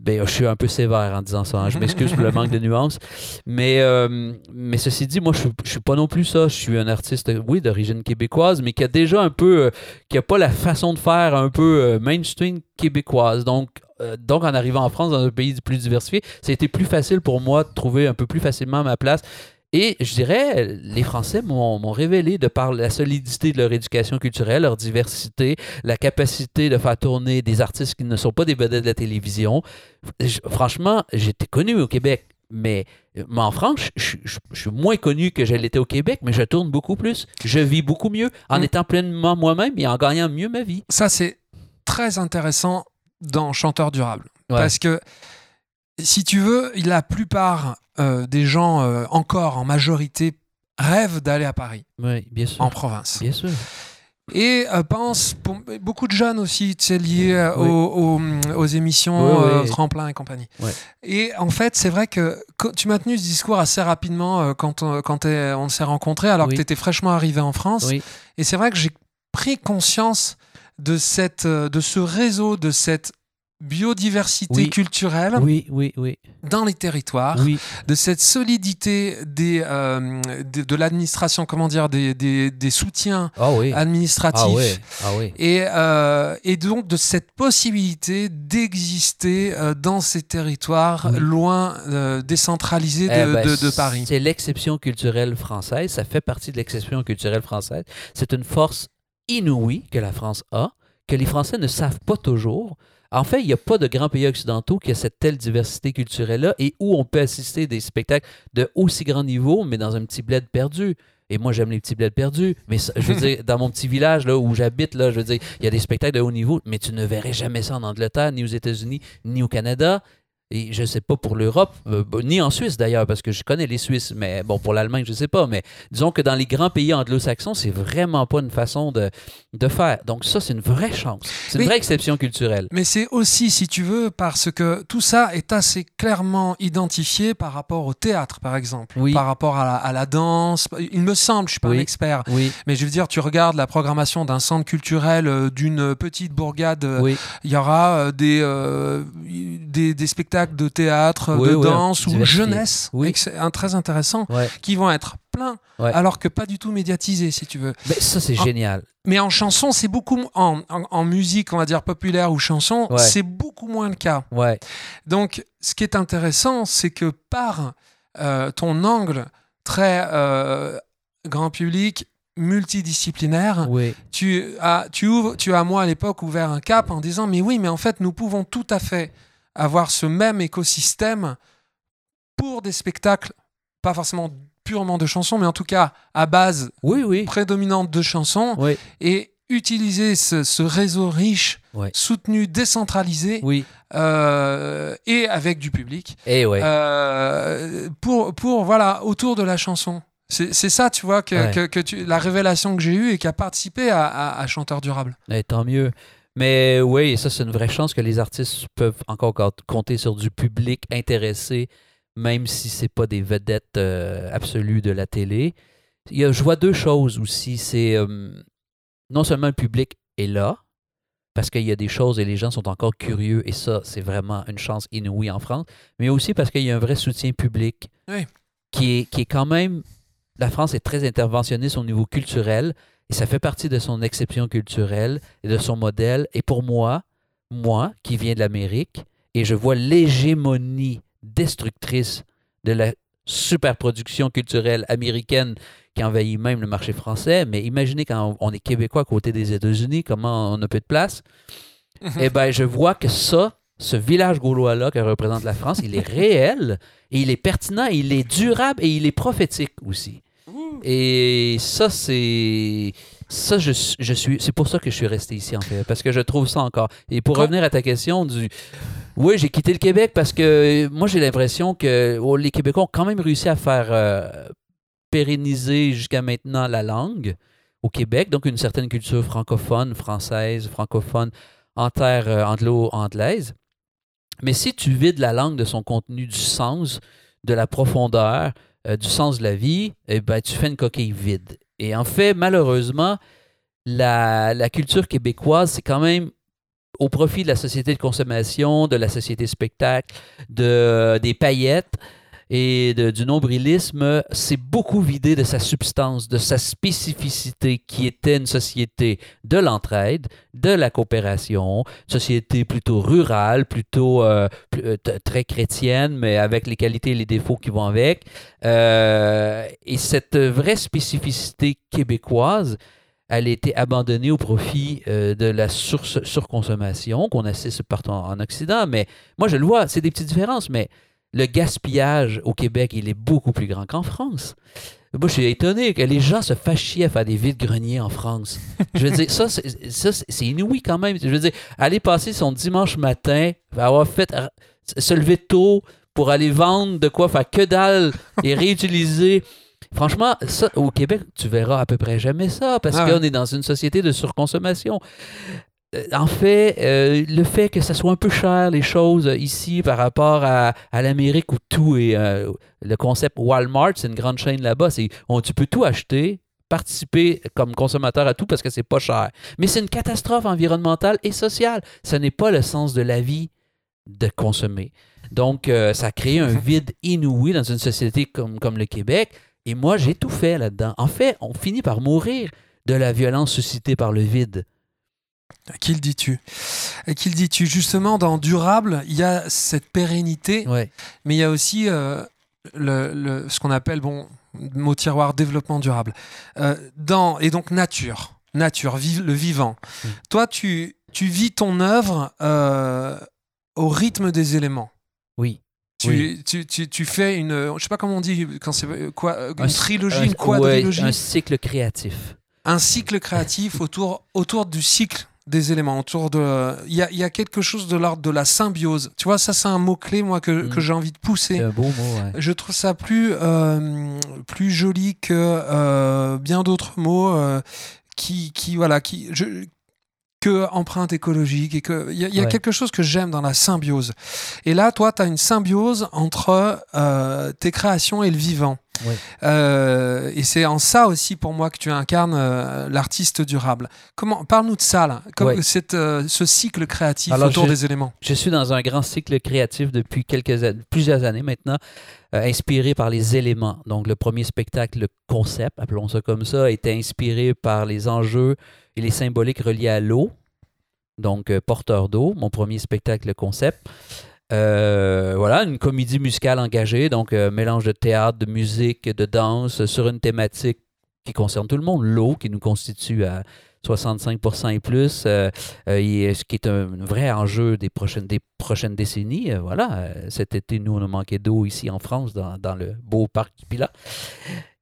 S2: Ben, je suis un peu sévère en disant ça, hein. je m'excuse pour le manque de nuances. Mais, euh, mais ceci dit, moi, je ne suis pas non plus ça. Je suis un artiste, oui, d'origine québécoise, mais qui a déjà un peu, euh, qui a pas la façon de faire un peu euh, mainstream québécoise. Donc, donc, en arrivant en France, dans un pays plus diversifié, ça a été plus facile pour moi de trouver un peu plus facilement ma place. Et je dirais, les Français m'ont révélé, de par la solidité de leur éducation culturelle, leur diversité, la capacité de faire tourner des artistes qui ne sont pas des vedettes de la télévision. Je- franchement, j'étais connu au Québec, mais, mais en France, je, je- je suis moins connu que je l'étais au Québec, mais je tourne beaucoup plus. Je vis beaucoup mieux en
S1: Mm.
S2: étant pleinement moi-même et en gagnant mieux ma vie.
S1: Ça, c'est très intéressant dans Chanteur durable.
S2: Ouais.
S1: Parce que, si tu veux, la plupart euh, des gens, euh, encore en majorité, rêvent d'aller à Paris,
S2: Oui, bien sûr.
S1: en province.
S2: Bien sûr.
S1: Et euh, pour beaucoup de jeunes aussi, sais, liés euh,
S2: Oui.
S1: aux, aux- aux émissions
S2: Oui, oui.
S1: Tremplin et compagnie. Et en fait, c'est vrai que tu m'as tenu ce discours assez rapidement quand, on, quand t'es- on s'est rencontrés, alors que tu étais fraîchement arrivé en France.
S2: Oui.
S1: Et c'est vrai que j'ai pris conscience de, cette, de ce réseau, de cette biodiversité
S2: Oui.
S1: culturelle
S2: Oui, oui, oui.
S1: dans les territoires,
S2: Oui,
S1: de cette solidité des, euh, de, de l'administration, comment dire, des, des, des soutiens
S2: ah oui.
S1: administratifs.
S2: Ah oui, ah oui.
S1: Et, euh, et donc de cette possibilité d'exister euh, dans ces territoires loin, euh, décentralisés de,
S2: Eh ben,
S1: de- de Paris.
S2: C'est l'exception culturelle française. Ça fait partie de l'exception culturelle française. C'est une force inouïe que la France a, que les Français ne savent pas toujours. En fait, il n'y a pas de grands pays occidentaux qui a cette telle diversité culturelle-là et où on peut assister des spectacles de aussi grand niveau, mais dans un petit bled perdu. Et moi, j'aime les petits bleds perdus. Mais ça- je veux dire, dans mon petit village là, où j'habite, là, je veux dire, il y a des spectacles de haut niveau, mais tu ne verrais jamais ça en Angleterre, ni aux États-Unis, ni au Canada. Et je sais pas pour l'Europe, euh, ni en Suisse d'ailleurs, parce que je connais les Suisses, mais bon, pour l'Allemagne, je sais pas. Mais disons que dans les grands pays anglo-saxons, c'est vraiment pas une façon de, de faire. Donc ça, c'est une vraie chance. C'est une vraie exception culturelle.
S1: Mais c'est aussi, si tu veux, parce que tout ça est assez clairement identifié par rapport au théâtre, par exemple,
S2: Oui.
S1: par rapport à la, à la danse. Il me semble, je suis pas
S2: Oui.
S1: un expert,
S2: Oui,
S1: mais je veux dire, tu regardes la programmation d'un centre culturel euh, d'une petite bourgade, euh, il y aura des, euh, des, des spectacles de théâtre,
S2: Oui,
S1: de
S2: oui,
S1: danse ou jeunesse,
S2: Oui.
S1: un- très intéressant,
S2: ouais.
S1: qui vont être pleins,
S2: Ouais.
S1: alors que pas du tout médiatisés, si tu veux.
S2: Mais ça, c'est génial.
S1: Mais en chanson, c'est beaucoup en, en, en musique, on va dire populaire ou chanson,
S2: Ouais.
S1: c'est beaucoup moins le cas.
S2: Ouais,
S1: Donc, ce qui est intéressant, c'est que par euh, ton angle très euh, grand public, multidisciplinaire,
S2: oui,
S1: tu as, tu, ouvres, tu as, moi, à l'époque, ouvert un cap en disant, mais oui, mais en fait, nous pouvons tout à fait avoir ce même écosystème pour des spectacles, pas forcément purement de chansons, mais en tout cas à base
S2: oui, oui,
S1: prédominante de chansons,
S2: oui,
S1: et utiliser ce, ce réseau riche, soutenu, décentralisé,
S2: oui.
S1: euh, et avec du public,
S2: Et
S1: euh, pour, pour, voilà, autour de la chanson. C'est ça, tu vois, que,
S2: Ouais.
S1: que, que tu, la révélation que j'ai eue et qui a participé à, à, à Chanteur Durable.
S2: Eh, tant mieux. Mais oui, ça, c'est une vraie chance que les artistes peuvent encore co- compter sur du public intéressé, même si c'est pas des vedettes euh, absolues de la télé. Il y a, je vois deux choses aussi. C'est euh, non seulement le public est là, parce qu'il y a des choses et les gens sont encore curieux, et ça, c'est vraiment une chance inouïe en France, mais aussi parce qu'il y a un vrai soutien public
S1: Oui.
S2: qui, est, qui est quand même... La France est très interventionniste au niveau culturel, et ça fait partie de son exception culturelle et de son modèle. Et pour moi, moi qui viens de l'Amérique, et je vois l'hégémonie destructrice de la superproduction culturelle américaine qui envahit même le marché français, mais imaginez quand on est québécois à côté des États-Unis, comment on a peu de place. Eh bien, je vois que ça, ce village gaulois-là que représente la France, il est réel, et il est pertinent, et il est durable, et il est prophétique aussi. Et ça, c'est. Ça, je, je suis. C'est pour ça que je suis resté ici, en fait. Parce que je trouve ça encore. Et pour
S1: Quand-
S2: revenir à ta question du. Oui, j'ai quitté le Québec parce que moi, j'ai l'impression que oh, les Québécois ont quand même réussi à faire euh, pérenniser jusqu'à maintenant la langue au Québec. Donc, une certaine culture francophone, française, francophone, en terre euh, anglo-anglaise. Mais si tu vides la langue de son contenu, du sens, de la profondeur, euh, du sens de la vie, eh ben, tu fais une coquille vide. Et en fait, malheureusement, la, culture québécoise, c'est quand même au profit de la société de consommation, de la société spectacle, de, des paillettes et du nombrilisme, c'est beaucoup vidé de sa substance, de sa spécificité qui était une société de l'entraide, de la coopération, société plutôt rurale, plutôt euh, euh, très chrétienne, mais avec les qualités et les défauts qui vont avec. Euh, et cette vraie spécificité québécoise, elle a été abandonnée au profit de la sur- surconsommation qu'on assiste partout en, en Occident. Mais moi, je le vois, c'est des petites différences, mais le gaspillage au Québec, il est beaucoup plus grand qu'en France. Moi, je suis étonné que les gens se fassent chier à faire des vides-greniers en France. Je veux dire, ça, c'est ça, c'est- c'est inouï quand même. Je veux dire, aller passer son dimanche matin, avoir fait se lever tôt pour aller vendre de quoi faire que dalle et réutiliser. Franchement, ça, au Québec, tu verras à peu près jamais ça parce
S1: Ah
S2: qu'on est dans une société de surconsommation. Euh, En fait, euh, le fait que ça soit un peu cher, les choses euh, ici par rapport à, l'Amérique où tout est. le concept Walmart, c'est une grande chaîne là-bas. c'est tu peux tout acheter, participer comme consommateur à tout parce que c'est pas cher. Mais c'est une catastrophe environnementale et sociale. Ce n'est pas le sens de la vie de consommer. Donc, ça crée un vide inouï dans une société comme le Québec. Et moi, j'ai tout fait là-dedans. En fait, on finit par mourir de la violence suscitée par le vide.
S1: Qui le dis-tu? Qui le dis-tu? Justement, dans durable, il y a cette pérennité,
S2: Ouais.
S1: mais il y a aussi euh, le, le- ce qu'on appelle, bon, mot tiroir, développement durable. Euh, dans, et donc nature, nature, vive, le vivant.
S2: Mm.
S1: Toi, tu, tu vis ton œuvre euh, au rythme des éléments.
S2: Oui.
S1: Tu,
S2: Oui.
S1: tu, tu, tu fais une, je sais pas comment on dit, quand c'est quoi, une
S2: Un-
S1: trilogie,
S2: Un-
S1: une quadrilogie,
S2: ouais, un cycle créatif.
S1: un cycle créatif autour, autour du cycle des éléments, autour de... Il y a, il y a quelque chose de l'ordre de la symbiose. Tu vois, ça c'est un mot-clé, moi, que,
S2: Mm.
S1: que j'ai envie de pousser.
S2: C'est un beau mot, ouais.
S1: Je trouve ça plus, euh, plus joli que euh, bien d'autres mots euh, qui, qui, voilà, qui... Je, que empreinte écologique et que il y a, il y a
S2: Ouais.
S1: quelque chose que j'aime dans la symbiose. Et là, toi, tu as une symbiose entre euh, tes créations et le vivant.
S2: Ouais.
S1: Euh, et c'est en ça aussi pour moi que tu incarnes euh, l'artiste durable. Comment Parle-nous de ça là, comme
S2: Ouais.
S1: cette, ce cycle créatif
S2: Alors,
S1: autour
S2: je-
S1: des éléments.
S2: Je suis dans un grand cycle créatif depuis quelques plusieurs années maintenant, inspiré par les éléments. Donc, le premier spectacle, le concept, appelons ça comme ça, était inspiré par les enjeux et les symboliques reliés à l'eau. Donc, euh, Porteur d'eau, mon premier spectacle, le concept. Euh, voilà, une comédie musicale engagée, donc euh, mélange de théâtre, de musique, de danse, sur une thématique qui concerne tout le monde, l'eau, qui nous constitue à 65% et plus, euh, euh, et ce qui est un vrai enjeu des prochaines, des prochaines décennies. Euh, voilà, cet été, nous, on a manqué d'eau ici en France, dans, dans le beau parc du Pilat.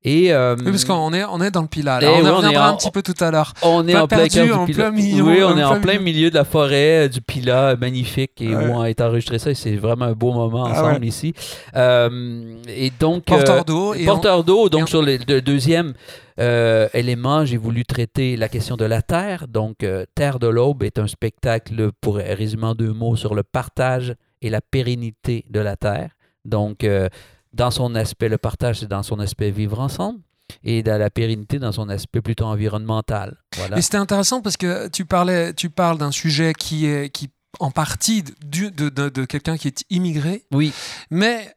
S2: Et euh,
S1: Oui, parce qu'on est, on est dans le Pilat.
S2: Eh
S1: on
S2: oui, on est
S1: reviendra
S2: en-
S1: un petit peu tout à l'heure.
S2: on est en plein
S1: perdu, en milieu,
S2: Oui, on
S1: en
S2: est en
S1: plein milieu.
S2: de la forêt du Pilat, magnifique, et
S1: Ouais.
S2: où on a été enregistré ça, et c'est vraiment un beau moment
S1: Ah
S2: ensemble
S1: ouais.
S2: ici. Euh, et donc...
S1: Porteur d'eau.
S2: Porteur d'eau, donc
S1: on-
S2: sur le, le deuxième euh, élément, j'ai voulu traiter la question de la terre. Donc, euh, Terre de l'Aube est un spectacle, pour résumer en deux mots, sur le partage et la pérennité de la terre. Donc, euh, dans son aspect, le partage, c'est dans son aspect vivre ensemble, et dans la pérennité, dans son aspect plutôt environnemental. Voilà.
S1: Et c'était intéressant parce que tu parlais, tu parles d'un sujet qui est qui en partie du- de, de, de quelqu'un qui est immigré,
S2: Oui,
S1: mais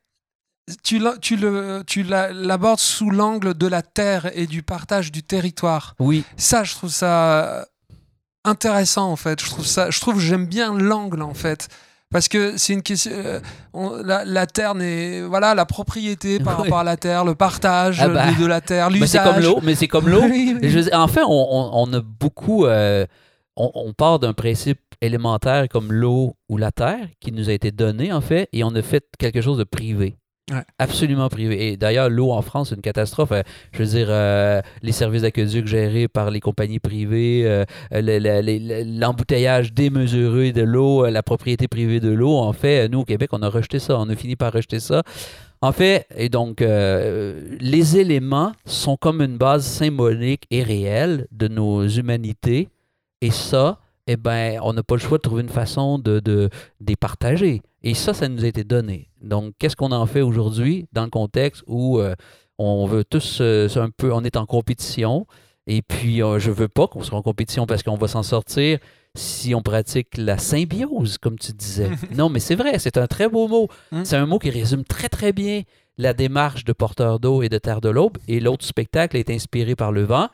S1: tu la- tu le tu l'abordes sous l'angle de la terre et du partage du territoire.
S2: oui,
S1: Ça, je trouve ça intéressant en fait. Je trouve ça, je trouve que j'aime bien l'angle en fait. Parce que c'est une question. euh, on- la, la terre n'est. Voilà, la propriété par
S2: Oui.
S1: rapport à la terre, le partage
S2: Ah bah.
S1: de, de la terre,
S2: Mais
S1: l'usage.
S2: c'est comme l'eau, mais c'est comme l'eau.
S1: Oui, oui.
S2: Et je veux dire, en fait, on, a beaucoup. euh, on, on part d'un principe élémentaire comme l'eau ou la terre qui nous a été donné, en fait, et on a fait quelque chose de privé. Absolument privé. Et d'ailleurs, l'eau en France, c'est une catastrophe. Euh, je veux dire, euh, les services d'aqueduc gérés par les compagnies privées, euh, le- le- le- l'embouteillage démesuré de l'eau, la propriété privée de l'eau. En fait, nous, au Québec, on a rejeté ça. On a fini par rejeter ça. En fait, et donc, les éléments sont comme une base symbolique et réelle de nos humanités. Et ça, eh ben, on n'a pas le choix de trouver une façon de, de, de les partager. Et ça, ça nous a été donné. Donc, qu'est-ce qu'on en fait aujourd'hui dans le contexte où euh, on veut tous, euh, un peu, on est en compétition. Et puis, euh, je veux pas qu'on soit en compétition parce qu'on va s'en sortir si on pratique la symbiose, comme tu disais. non, mais c'est vrai, c'est un très beau mot.
S1: Mm.
S2: C'est un mot qui résume très, très bien la démarche de Porteur d'eau et de Terre de l'Aube. Et l'autre spectacle est inspiré par le vent.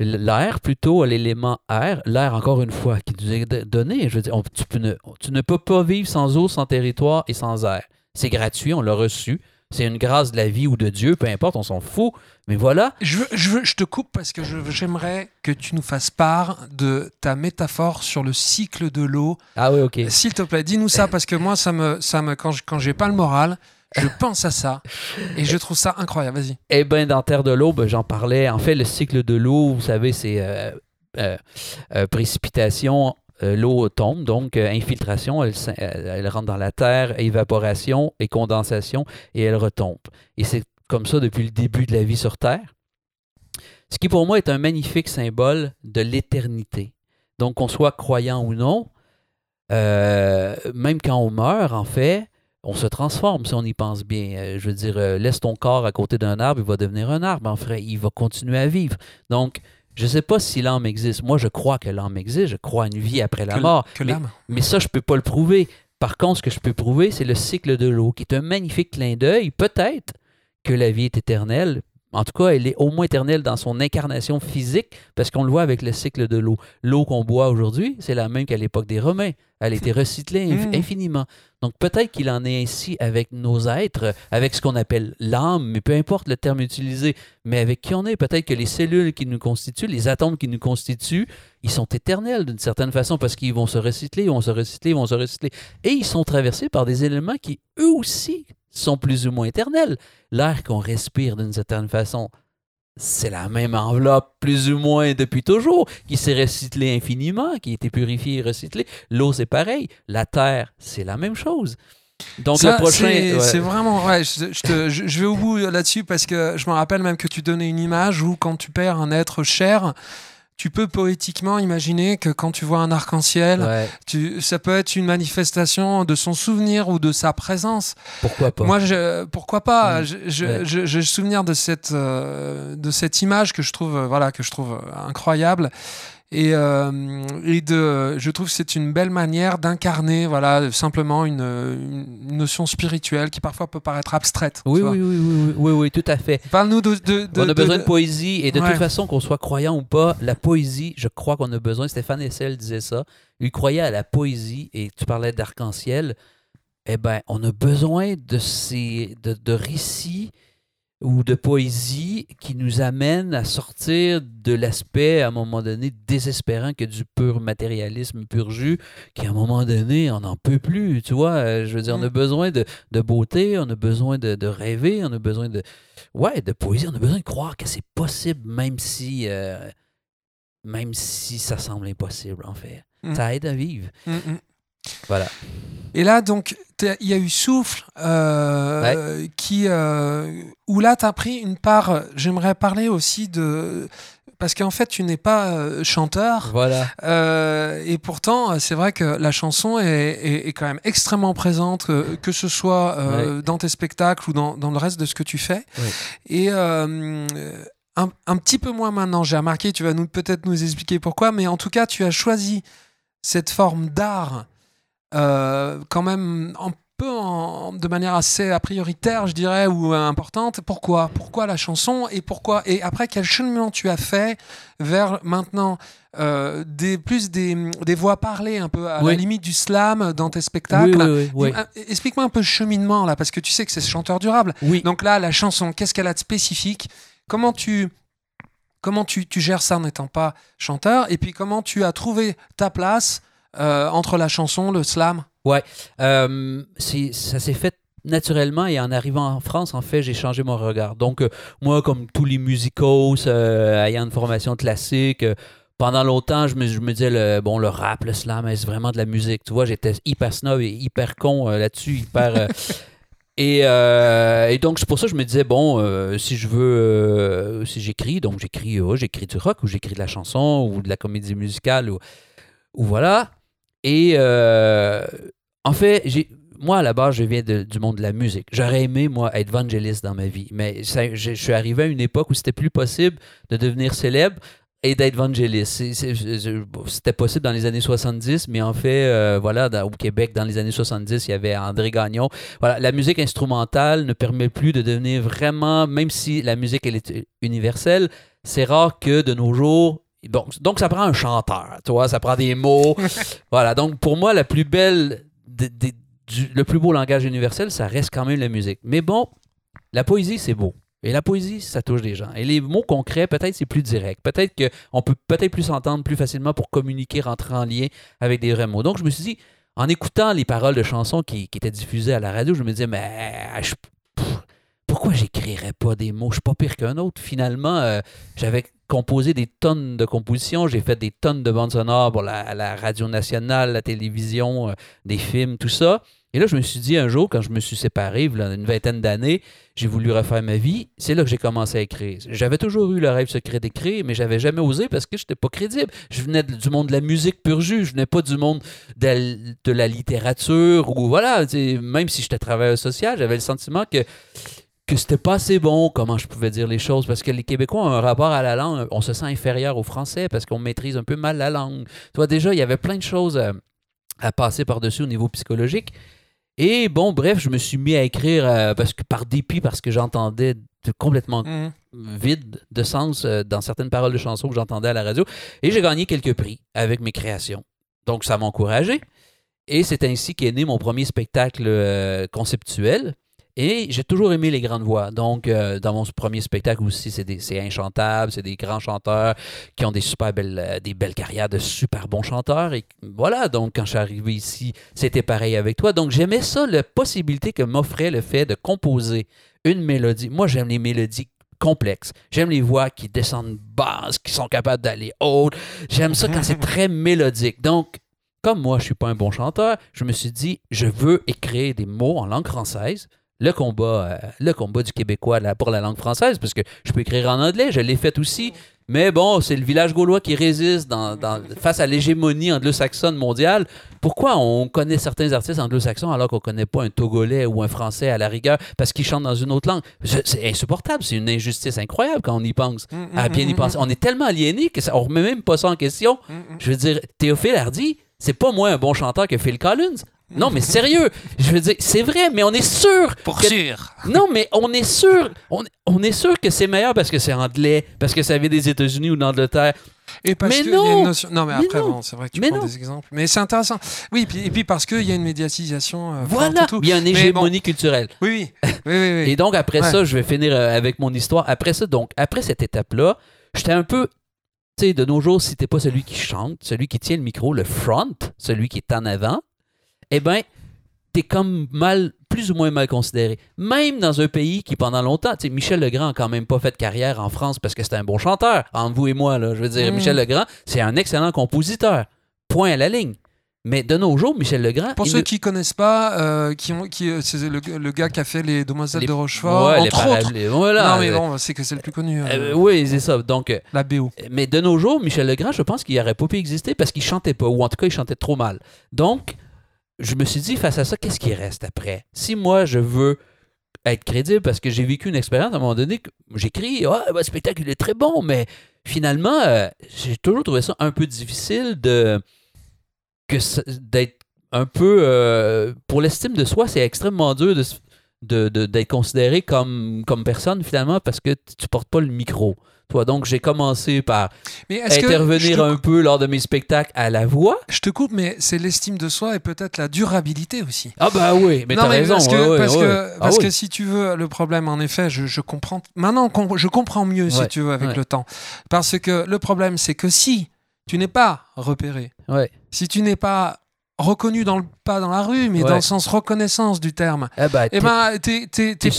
S2: L'air, plutôt, l'élément air. L'air, encore une fois, qui nous est donné. Je veux dire, on- tu, peux ne, tu ne peux pas vivre sans eau, sans territoire et sans air. C'est gratuit, on l'a reçu. C'est une grâce de la vie ou de Dieu, peu importe, on s'en fout. Mais voilà,
S1: Je, veux- je, veux- je te coupe parce que j'aimerais que tu nous fasses part de ta métaphore sur le cycle de l'eau.
S2: Ah oui, ok.
S1: S'il te plaît, dis-nous ça parce que moi, ça me, ça me, quand je- quand j'ai pas le moral, je pense à ça et je trouve ça incroyable. Vas-y.
S2: Eh bien, dans Terre de l'eau, ben, j'en parlais. En fait, le cycle de l'eau, vous savez, c'est euh, euh, euh, précipitation, l'eau tombe, donc infiltration, elle, elle, rentre dans la terre, évaporation et condensation, et elle retombe. Et c'est comme ça depuis le début de la vie sur Terre. Ce qui pour moi est un magnifique symbole de l'éternité. Donc, qu'on soit croyant ou non, même quand on meurt, en fait, on se transforme si on y pense bien. Euh, je veux dire, euh, laisse ton corps à côté d'un arbre, il va devenir un arbre. En fait, il va continuer à vivre. Donc, je ne sais pas si l'âme existe. Moi, je crois que l'âme existe. Je crois à une vie après la
S1: que,
S2: mort.
S1: que
S2: Mais- ça, je peux pas le prouver. Par contre, ce que je peux prouver, c'est le cycle de l'eau, qui est un magnifique clin d'œil. Peut-être que la vie est éternelle. En tout cas, elle est au moins éternelle dans son incarnation physique, parce qu'on le voit avec le cycle de l'eau. L'eau qu'on boit aujourd'hui, c'est la même qu'à l'époque des Romains. Elle a été recyclée
S1: Mm.
S2: infiniment. Donc peut-être qu'il en est ainsi avec nos êtres, avec ce qu'on appelle l'âme, mais peu importe le terme utilisé, mais avec qui on est. Peut-être que les cellules qui nous constituent, les atomes qui nous constituent, ils sont éternels d'une certaine façon parce qu'ils vont se recycler, ils vont se recycler, ils vont se recycler. Et ils sont traversés par des éléments qui, eux aussi, sont plus ou moins éternels. L'air qu'on respire d'une certaine façon, c'est la même enveloppe, plus ou moins depuis toujours, qui s'est recyclée infiniment, qui a été purifiée et recyclée. L'eau, c'est pareil. La terre, c'est la même chose. Donc
S1: Ça,
S2: le prochain.
S1: c'est
S2: ouais.
S1: vraiment. Ouais, je, je te- je- je vais au bout là-dessus parce que je me rappelle même que tu donnais une image où quand tu perds un être cher, tu peux poétiquement imaginer que quand tu vois un arc-en-ciel,
S2: Ouais,
S1: tu, ça peut être une manifestation de son souvenir ou de sa présence.
S2: pourquoi pas?
S1: Moi, je, pourquoi pas? Je- je-
S2: Ouais.
S1: je- J'ai le souvenir de cette, euh, de cette image que je trouve, euh, voilà, que je trouve euh, incroyable. Et, euh, et de, je trouve que c'est une belle manière d'incarner, voilà, simplement une, une notion spirituelle qui parfois peut paraître abstraite.
S2: oui, oui, oui, oui, oui, oui, oui, tout à fait.
S1: Parle-nous de, de, de-
S2: on a besoin
S1: de-
S2: de poésie et de
S1: Ouais.
S2: toute façon, qu'on soit croyant ou pas, la poésie, je crois qu'on a besoin. Stéphane Hessel disait ça. Il croyait à la poésie et tu parlais d'arc-en-ciel. Eh bien, on a besoin de ces de, de récits ou de poésie qui nous amènent à sortir de l'aspect, à un moment donné, désespérant que du pur matérialisme pur jus, qui à un moment donné, on n'en peut plus. Tu vois, Euh, je veux dire, on a
S1: Mm.
S2: besoin de, de beauté, on a besoin de, de rêver, on a besoin de, ouais, de poésie, on a besoin de croire que c'est possible, même si, euh, même si ça semble impossible, en fait.
S1: Mm.
S2: Ça aide à vivre.
S1: Mm, mm.
S2: Voilà.
S1: Et là, donc, il y a eu Souffle, euh, qui, euh, où là, tu as pris une part. J'aimerais parler aussi de. Parce qu'en fait, tu n'es pas euh, chanteur.
S2: Voilà.
S1: Euh, et pourtant, c'est vrai que la chanson est, est- est quand même extrêmement présente, que, que ce soit dans tes spectacles ou dans, dans le reste de ce que tu fais.
S2: Ouais.
S1: Et un, un petit peu moins maintenant, j'ai remarqué, tu vas nous peut-être nous expliquer pourquoi, mais en tout cas, tu as choisi cette forme d'art euh, quand même un peu en- de manière assez a prioritaire, je dirais, ou euh, importante. Pourquoi? Pourquoi la chanson? Et pourquoi? Et après, quel cheminement tu as fait vers maintenant euh, des, plus des, des voix parlées, un peu à
S2: Oui.
S1: la limite du slam dans tes spectacles?
S2: Oui, oui.
S1: Explique-moi un peu le cheminement là, parce que tu sais que c'est ce chanteur durable.
S2: Oui.
S1: Donc là, la chanson, qu'est-ce qu'elle a de spécifique? Comment tu comment tu, tu gères ça en n'étant pas chanteur? Et puis comment tu as trouvé ta place euh, entre la chanson, le slam?
S2: Euh, c'est- ça s'est fait naturellement, et en arrivant en France, en fait, j'ai changé mon regard. Donc, euh, moi, comme tous les musicos euh, ayant une formation classique, euh, pendant longtemps, je me, je me disais, le, bon, le rap, le slam, est vraiment de la musique? Tu vois, j'étais hyper snob et hyper con euh, là-dessus, hyper... euh, et, euh, et donc, c'est pour ça que je me disais, bon, euh, si je veux, euh, si j'écris, donc j'écris euh, j'écris du rock ou j'écris de la chanson ou de la comédie musicale ou, ou voilà. Et euh, en fait, moi, à la base, je viens du monde de la musique. J'aurais aimé, moi, être évangéliste dans ma vie. Mais je, suis arrivé à une époque où c'était plus possible de devenir célèbre et d'être évangéliste. C'était possible dans les années 70, mais en fait, euh, voilà, au Québec, dans les années 70, il y avait André Gagnon. Voilà, la musique instrumentale ne permet plus de devenir vraiment, même si la musique elle est universelle, c'est rare que de nos jours. Bon, donc ça prend un chanteur, tu vois, ça prend des mots. voilà, donc pour moi, la plus belle, des- des- du- le plus beau langage universel, ça reste quand même la musique. Mais bon, la poésie, c'est beau. Et la poésie, ça touche des gens. Et les mots concrets, peut-être c'est plus direct. Peut-être qu'on peut peut-être plus s'entendre plus facilement pour communiquer, rentrer en lien avec des vrais mots. Donc je me suis dit, en écoutant les paroles de chansons qui, qui étaient diffusées à la radio, je me disais, mais je- pff, pourquoi j'écrirais pas des mots? Je suis pas pire qu'un autre. Finalement, euh, j'avais composé des tonnes de compositions, j'ai fait des tonnes de bandes sonores pour la, radio nationale, la télévision, euh, des films, tout ça. Et là, je me suis dit un jour, quand je me suis séparé, il y a une vingtaine d'années, j'ai voulu refaire ma vie. C'est là que j'ai commencé à écrire. J'avais toujours eu le rêve secret d'écrire, mais j'avais jamais osé parce que je n'étais pas crédible. Je venais du monde de la musique pur jus. Je venais pas du monde de la, littérature ou voilà. Même si j'étais travailleur social, j'avais le sentiment que que c'était pas assez bon, comment je pouvais dire les choses, parce que les Québécois ont un rapport à la langue, on se sent inférieur aux Français parce qu'on maîtrise un peu mal la langue. Tu vois, déjà, il y avait plein de choses à, à passer par-dessus au niveau psychologique. Et bon, bref, je me suis mis à écrire euh, parce que par dépit, parce que j'entendais complètement
S1: Mhm.
S2: vide de sens euh, dans certaines paroles de chansons que j'entendais à la radio. Et j'ai gagné quelques prix avec mes créations. Donc, ça m'a encouragé. Et c'est ainsi qu'est né mon premier spectacle euh, conceptuel. Et j'ai toujours aimé les grandes voix. Donc, euh, dans mon premier spectacle aussi, c'est des- c'est inchantable, c'est des grands chanteurs qui ont des super belles, euh, des belles carrières de super bons chanteurs. Et voilà, donc quand je suis arrivé ici, c'était pareil avec toi. Donc, j'aimais ça, la possibilité que m'offrait le fait de composer une mélodie. Moi, j'aime les mélodies complexes. J'aime les voix qui descendent basses, qui sont capables d'aller hautes. J'aime ça quand c'est très mélodique. Donc, comme moi, je suis pas un bon chanteur, je me suis dit, je veux écrire des mots en langue française. Le combat, euh, le combat du Québécois là, pour la langue française, parce que je peux écrire en anglais, je l'ai fait aussi. Mais bon, c'est le village gaulois qui résiste dans, dans- face à l'hégémonie anglo-saxonne mondiale. Pourquoi on connaît certains artistes anglo-saxons alors qu'on connaît pas un Togolais ou un Français à la rigueur parce qu'ils chantent dans une autre langue? C'est insupportable, c'est une injustice incroyable quand on y pense.
S1: Mhm,
S2: À bien y
S1: mhm,
S2: penser. On est tellement aliénés que ça, on remet même pas ça en question. Je veux dire, Théophile Hardy, c'est pas moins un bon chanteur que Phil Collins. Non, mais sérieux, je veux dire, c'est vrai, mais on est sûr.
S1: Pour
S2: que-
S1: sûr.
S2: Non, mais on est sûr. On, on est sûr que c'est meilleur parce que c'est anglais, parce que ça vient des États-Unis ou d'Angleterre.
S1: Et parce
S2: Mais
S1: qu'il y a
S2: non!
S1: une notion. Non, mais,
S2: Mais
S1: après, bon, c'est vrai que tu
S2: Mais
S1: prends
S2: non!
S1: des exemples. Mais c'est intéressant. Oui, puis, et puis parce qu'il y a une médiatisation. euh,
S2: Voilà,
S1: et tout.
S2: il y a une
S1: bon,
S2: hégémonie culturelle.
S1: Oui, oui. oui, oui, oui.
S2: Et donc, après
S1: Ouais.
S2: ça, je vais finir euh, avec mon histoire. Après ça, donc, après cette étape-là, j'étais un peu. Tu sais, de nos jours, si t'es pas celui qui chante, celui qui tient le micro, le front, celui qui est en avant, eh ben, t'es comme mal, plus ou moins mal considéré. Même dans un pays qui, pendant longtemps, tu sais, Michel Legrand a quand même pas fait de carrière en France parce que c'était un bon chanteur, entre vous et moi, là. Je veux dire,
S1: Mm.
S2: Michel Legrand, c'est un excellent compositeur. Point à la ligne. Mais de nos jours, Michel Legrand.
S1: Pour ceux
S2: ne-
S1: qui connaissent pas, euh, qui ont, qui, euh, c'est le, le gars qui a fait les Demoiselles
S2: Les-
S1: de Rochefort,
S2: Ouais, les
S1: entre autres.
S2: Voilà.
S1: non, mais
S2: Euh,
S1: bon, c'est que c'est le plus connu. euh,
S2: oui, c'est ça. Donc,
S1: La BO.
S2: Mais de nos jours, Michel Legrand, je pense qu'il n'aurait pas pu exister parce qu'il chantait pas, ou en tout cas, il chantait trop mal. Donc, je me suis dit, face à ça, qu'est-ce qui reste après? Si moi, je veux être crédible, parce que j'ai vécu une expérience à un moment donné, j'écris, ah, le spectacle, est très bon, mais finalement, euh, j'ai toujours trouvé ça un peu difficile de que d'être un peu... euh, pour l'estime de soi, c'est extrêmement dur de, de- d'être considéré comme, comme personne, finalement, parce que tu portes pas le micro. Toi, donc, j'ai commencé par
S1: Mais
S2: intervenir
S1: te,
S2: un peu lors de mes spectacles à la voix.
S1: je te coupe, mais c'est l'estime de soi et peut-être la durabilité aussi.
S2: Ah bah oui, mais
S1: non,
S2: t'as
S1: mais
S2: raison.
S1: parce que,
S2: ouais, ouais,
S1: parce
S2: ouais.
S1: que,
S2: Ah
S1: parce
S2: oui.
S1: que si tu veux, le problème, en effet, je, je comprends. Maintenant, je comprends mieux, si tu veux, avec le temps. Parce que le problème, c'est que si tu n'es pas repéré, si tu n'es pas reconnu dans le pas dans la rue, mais
S2: Ouais.
S1: dans le sens reconnaissance du terme.
S2: Eh ben,
S1: Eh
S2: t'es-
S1: ben, t'es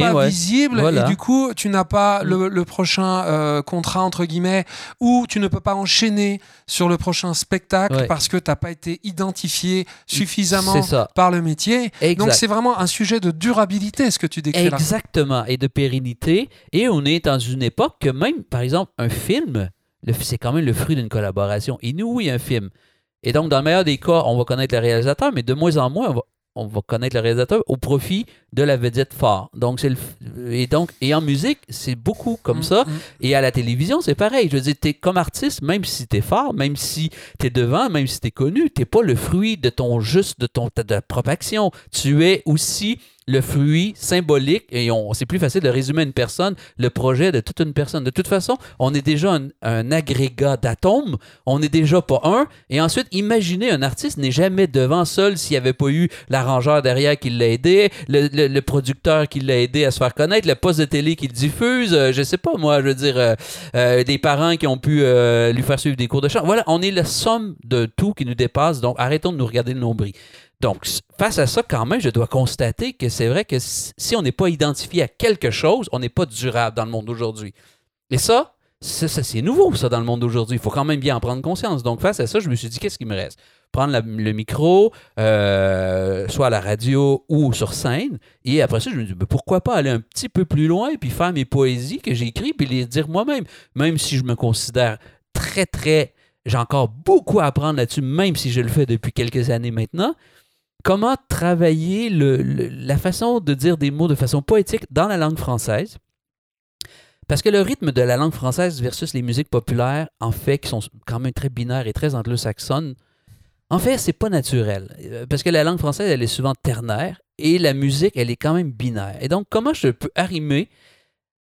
S1: pas,
S2: ouais.
S1: visible
S2: Voilà.
S1: et du coup, tu n'as pas le, le prochain euh, contrat entre guillemets ou tu ne peux pas enchaîner sur le prochain spectacle
S2: Ouais.
S1: parce que t'as pas été identifié suffisamment par le métier.
S2: Exact.
S1: Donc c'est vraiment un sujet de durabilité ce que tu décris là.
S2: Exactement, et de pérennité. Et on est dans une époque que même, par exemple, un film, c'est quand même le fruit d'une collaboration. Et oui, un film. Et donc, dans le meilleur des cas, on va connaître le réalisateur, mais de moins en moins, on va, on va connaître le réalisateur au profit de la vedette phare. Donc, c'est et donc, et en musique, c'est beaucoup comme
S1: Mm,
S2: ça.
S1: mm.
S2: Et à la télévision, c'est pareil. Je veux dire, t'es comme artiste, même si t'es fort, même si t'es devant, même si t'es connu, t'es pas le fruit de ton juste, de ton de ta propre action. Tu es aussi le fruit symbolique, et c'est plus facile de résumer une personne le projet de toute une personne. De toute façon, on est déjà un, agrégat d'atomes, on n'est déjà pas un. Et ensuite, imaginez, un artiste n'est jamais devant seul s'il n'y avait pas eu l'arrangeur derrière qui l'a aidé, le, le- producteur qui l'a aidé à se faire connaître, le poste de télé qui le diffuse, euh, je sais pas moi, je veux dire, euh, euh, des parents qui ont pu euh, lui faire suivre des cours de chant. Voilà, on est la somme de tout qui nous dépasse, donc arrêtons de nous regarder le nombril. Donc, face à ça, quand même, je dois constater que c'est vrai que si on n'est pas identifié à quelque chose, on n'est pas durable dans le monde d'aujourd'hui. Et ça, c'est nouveau, ça, dans le monde d'aujourd'hui. Il faut quand même bien en prendre conscience. Donc, face à ça, je me suis dit, qu'est-ce qui me reste? Prendre le micro, euh, soit à la radio ou sur scène. Et après ça, je me dis, ben, pourquoi pas aller un petit peu plus loin et puis faire mes poésies que j'ai écrites puis les dire moi-même. Même si je me considère très, très. J'ai encore beaucoup à apprendre là-dessus, même si je le fais depuis quelques années maintenant. Comment travailler le- le- la façon de dire des mots de façon poétique dans la langue française? Parce que le rythme de la langue française versus les musiques populaires, en fait, qui sont quand même très binaires et très anglo-saxonnes, en fait, c'est pas naturel. Euh, Parce que la langue française, elle est souvent ternaire et la musique, elle est quand même binaire. Et donc, comment je peux arrimer